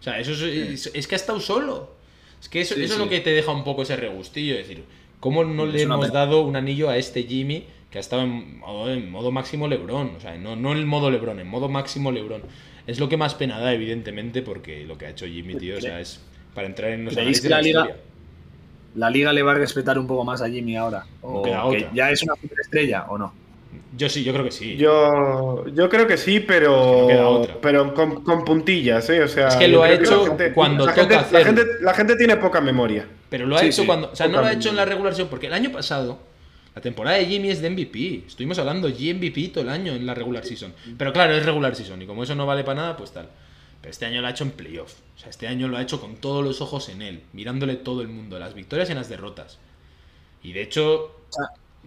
O sea, eso es, es- es que ha estado solo. Es que eso, Sí, eso es lo que te deja un poco ese regustillo. Es decir, ¿cómo no Es le hemos pena. dado un anillo a este Jimmy que ha estado en modo, en modo máximo Lebron? O sea, no, no en modo Lebron, en modo máximo Lebron. Es lo que más pena da, evidentemente, porque lo que ha hecho Jimmy, tío, o sea, es para entrar en los ¿Creéis análisis que de la liga- historia. ¿La liga le va a respetar un poco más a Jimmy ahora? ¿O queda que otra. ya es una superestrella o no? Yo sí, yo creo que sí. Yo, yo creo que sí, Es que no queda pero, pero con, con puntillas, ¿eh? O sea, Es que lo ha hecho la gente- cuando la toca gente, la gente, la gente tiene poca memoria. Pero lo ha Sí, hecho sí. cuando. O sea, no lo ha hecho en la regulación, porque el año pasado, la temporada de Jimmy es de MVP. Estuvimos hablando MVP todo el año en la regular season. Pero claro, es regular season, y como eso no vale para nada, pues tal. Pero este año lo ha hecho en playoff. O sea, este año lo ha hecho con todos los ojos en él, mirándole todo el mundo, las victorias y en las derrotas. Y de hecho,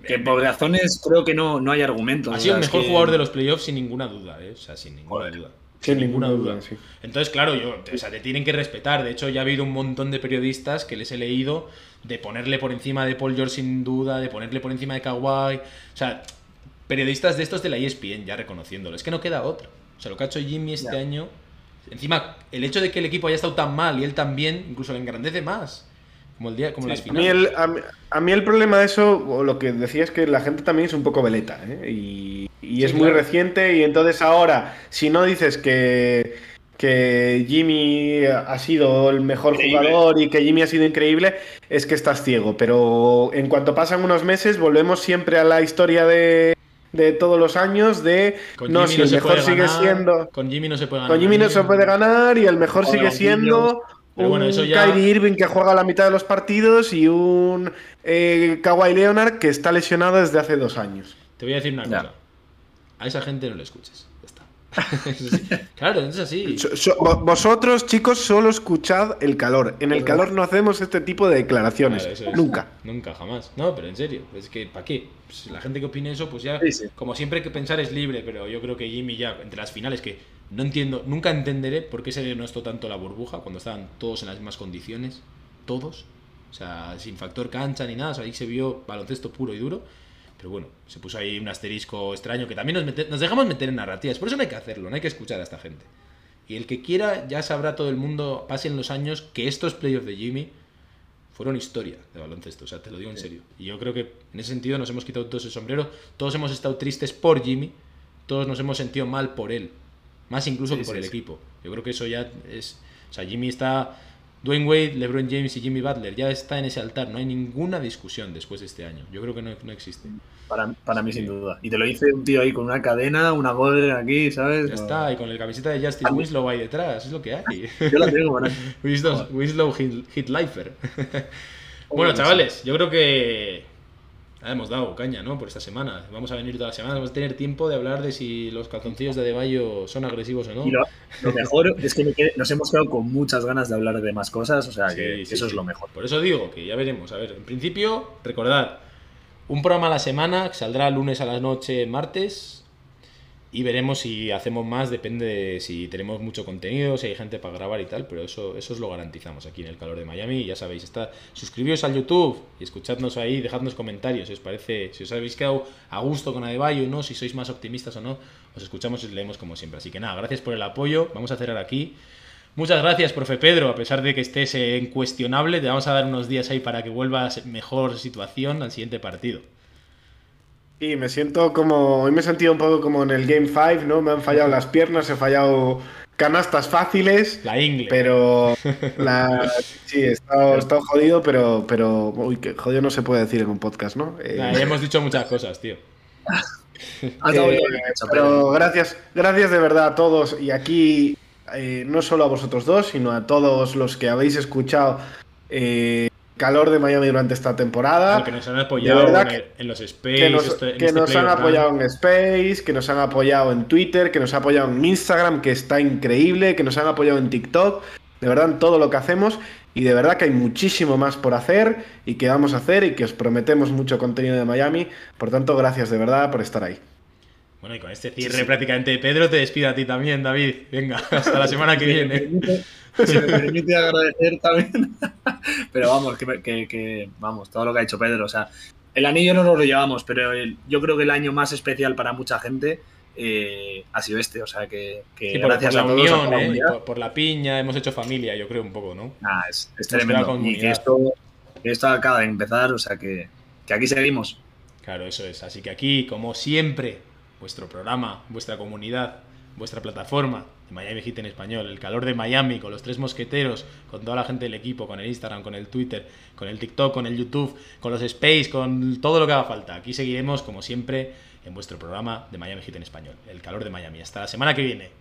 Que por razones creo que no, no hay argumentos. ha o sido el sea, mejor que- jugador de los playoffs sin ninguna duda, ¿eh? O sea, sin ninguna Joder. duda. Sin ninguna duda, sí. Entonces, claro, yo, o sea, te tienen que respetar. De hecho, ya ha habido un montón de periodistas que les he leído de ponerle por encima de Paul George sin duda, de ponerle por encima de Kawhi. O sea, periodistas de estos de la ESPN ya reconociéndolo. Es que no queda otra. O sea, lo que ha hecho Jimmy este Ya. año. Encima, el hecho de que el equipo haya estado tan mal y él también, incluso le engrandece más. Como el día, como las A finales. mí, el, a, mí, a mí el problema de eso, o lo que decía es que la gente también es un poco veleta, ¿eh? Y, y es muy reciente y entonces ahora, si no dices que, que Jimmy ha sido el mejor Increíble. jugador y que Jimmy ha sido increíble, es que estás ciego. Pero en cuanto pasan unos meses, volvemos siempre a la historia de, de todos los años de Con no, Jimmy si el mejor sigue ganar, siendo Con Jimmy no se puede ganar. con Jimmy no se puede ganar y el mejor sigue siendo Pero bueno, un eso ya- Kyrie Irving que juega la mitad de los partidos y un eh, Kawhi Leonard que está lesionado desde hace dos años. Te voy a decir una Ya. cosa. A esa gente no le escuches. Claro, es así. So- so- vo- vosotros, chicos, solo escuchad el calor. En el calor no hacemos este tipo de declaraciones. Claro, eso es. Nunca. Nunca, jamás. No, pero en serio. Es que, ¿para qué? Pues la gente que opine eso, pues ya. Sí, sí. Como siempre que pensar es libre, pero yo creo que Jimmy ya, entre las finales, que no entiendo, nunca entenderé por qué se denostó tanto la burbuja cuando estaban todos en las mismas condiciones. Todos. O sea, sin factor cancha ni nada. O sea, ahí se vio baloncesto puro y duro. Pero bueno, se puso ahí un asterisco extraño que también nos, mete- nos dejamos meter en narrativas. Por eso no hay que hacerlo, no hay que escuchar a esta gente. Y el que quiera, ya sabrá todo el mundo, pasen los años, que estos playoffs de Jimmy fueron historia de baloncesto. O sea, te lo digo en serio. Y yo creo que en ese sentido nos hemos quitado todos el sombrero. Todos hemos estado tristes por Jimmy. Todos nos hemos sentido mal por él. Más incluso Sí, que por sí, el equipo. Yo creo que eso ya es. O sea, Jimmy está. Dwayne Wade, LeBron James y Jimmy Butler ya está en ese altar. No hay ninguna discusión después de este año. Yo creo que no, no existe. Para, para mí, sin duda. Y te lo dice un tío ahí con una cadena, una golden aquí, ¿sabes? Ya está. Y con la camiseta de Justice Winslow ahí detrás. Es lo que hay. Yo la tengo, bueno. Winslow, Winslow Hit, Hitlifer. bueno, chavales, yo creo que ya hemos dado caña, ¿no? Por esta semana. Vamos a venir todas las semanas, vamos a tener tiempo de hablar de si los calzoncillos de Adebayo son agresivos o no. Y lo, lo mejor es que nos hemos quedado con muchas ganas de hablar de más cosas, o sea Sí, que sí, eso sí. es lo mejor. Por eso digo que ya veremos. A ver, en principio, recordad, un programa a la semana que saldrá lunes a la noche, martes. Y veremos si hacemos más, depende de si tenemos mucho contenido, si hay gente para grabar y tal, pero eso, eso os lo garantizamos aquí en el calor de Miami. Ya sabéis, está, suscribíos al YouTube y escuchadnos ahí, dejadnos comentarios si os parece, si os habéis quedado a gusto con Adebayo o no, si sois más optimistas o no, os escuchamos y os leemos como siempre. Así que nada, gracias por el apoyo, vamos a cerrar aquí. Muchas gracias, profe Pedro, a pesar de que estés eh, incuestionable, te vamos a dar unos días ahí para que vuelvas en mejor situación al siguiente partido. Y me siento como. Hoy me he sentido un poco como en el Game 5, ¿no? Me han fallado las piernas, he fallado canastas fáciles. La ingle. Pero. La, sí, he estado, he estado jodido, pero. pero uy, que jodido no se puede decir en un podcast, ¿no? Eh, Nah, ya hemos dicho muchas cosas, tío. Eh, pero gracias, gracias de verdad a todos y aquí eh, no solo a vosotros dos, sino a todos los que habéis escuchado eh, Calor de Miami durante esta temporada. que nos han apoyado en, el- en los space, que nos, esto- en que este nos han apoyado en Space, que nos han apoyado en Twitter, que nos han apoyado en Instagram, que está increíble, que nos han apoyado en TikTok, de verdad en todo lo que hacemos y de verdad que hay muchísimo más por hacer y que vamos a hacer y que os prometemos mucho contenido de Miami, por tanto gracias de verdad por estar ahí. Bueno, y con este cierre prácticamente de Pedro, te despido a ti también, David. Venga, hasta la semana que viene. si me permite agradecer también. Pero vamos, que, que- que- vamos, todo lo que ha hecho Pedro. O sea, el anillo no nos lo llevamos, pero el- yo creo que el año más especial para mucha gente eh, ha sido este. O sea, que, que Sí, por, gracias por la a todos. unión, ¿eh? comunidad. por, por la piña, hemos hecho familia, yo creo un poco, ¿no? Nah, es, tremendo. Y que esto, acaba de empezar, o sea, que, que aquí seguimos. Claro, eso es. Así que aquí, como siempre, vuestro programa, vuestra comunidad, vuestra plataforma Miami Heat en español, el calor de Miami, con los tres mosqueteros, con toda la gente del equipo, con el Instagram, con el Twitter, con el TikTok, con el YouTube, con los Space, con todo lo que haga falta. Aquí seguiremos, como siempre, en vuestro programa de Miami Heat en español, el calor de Miami. Hasta la semana que viene.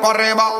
Y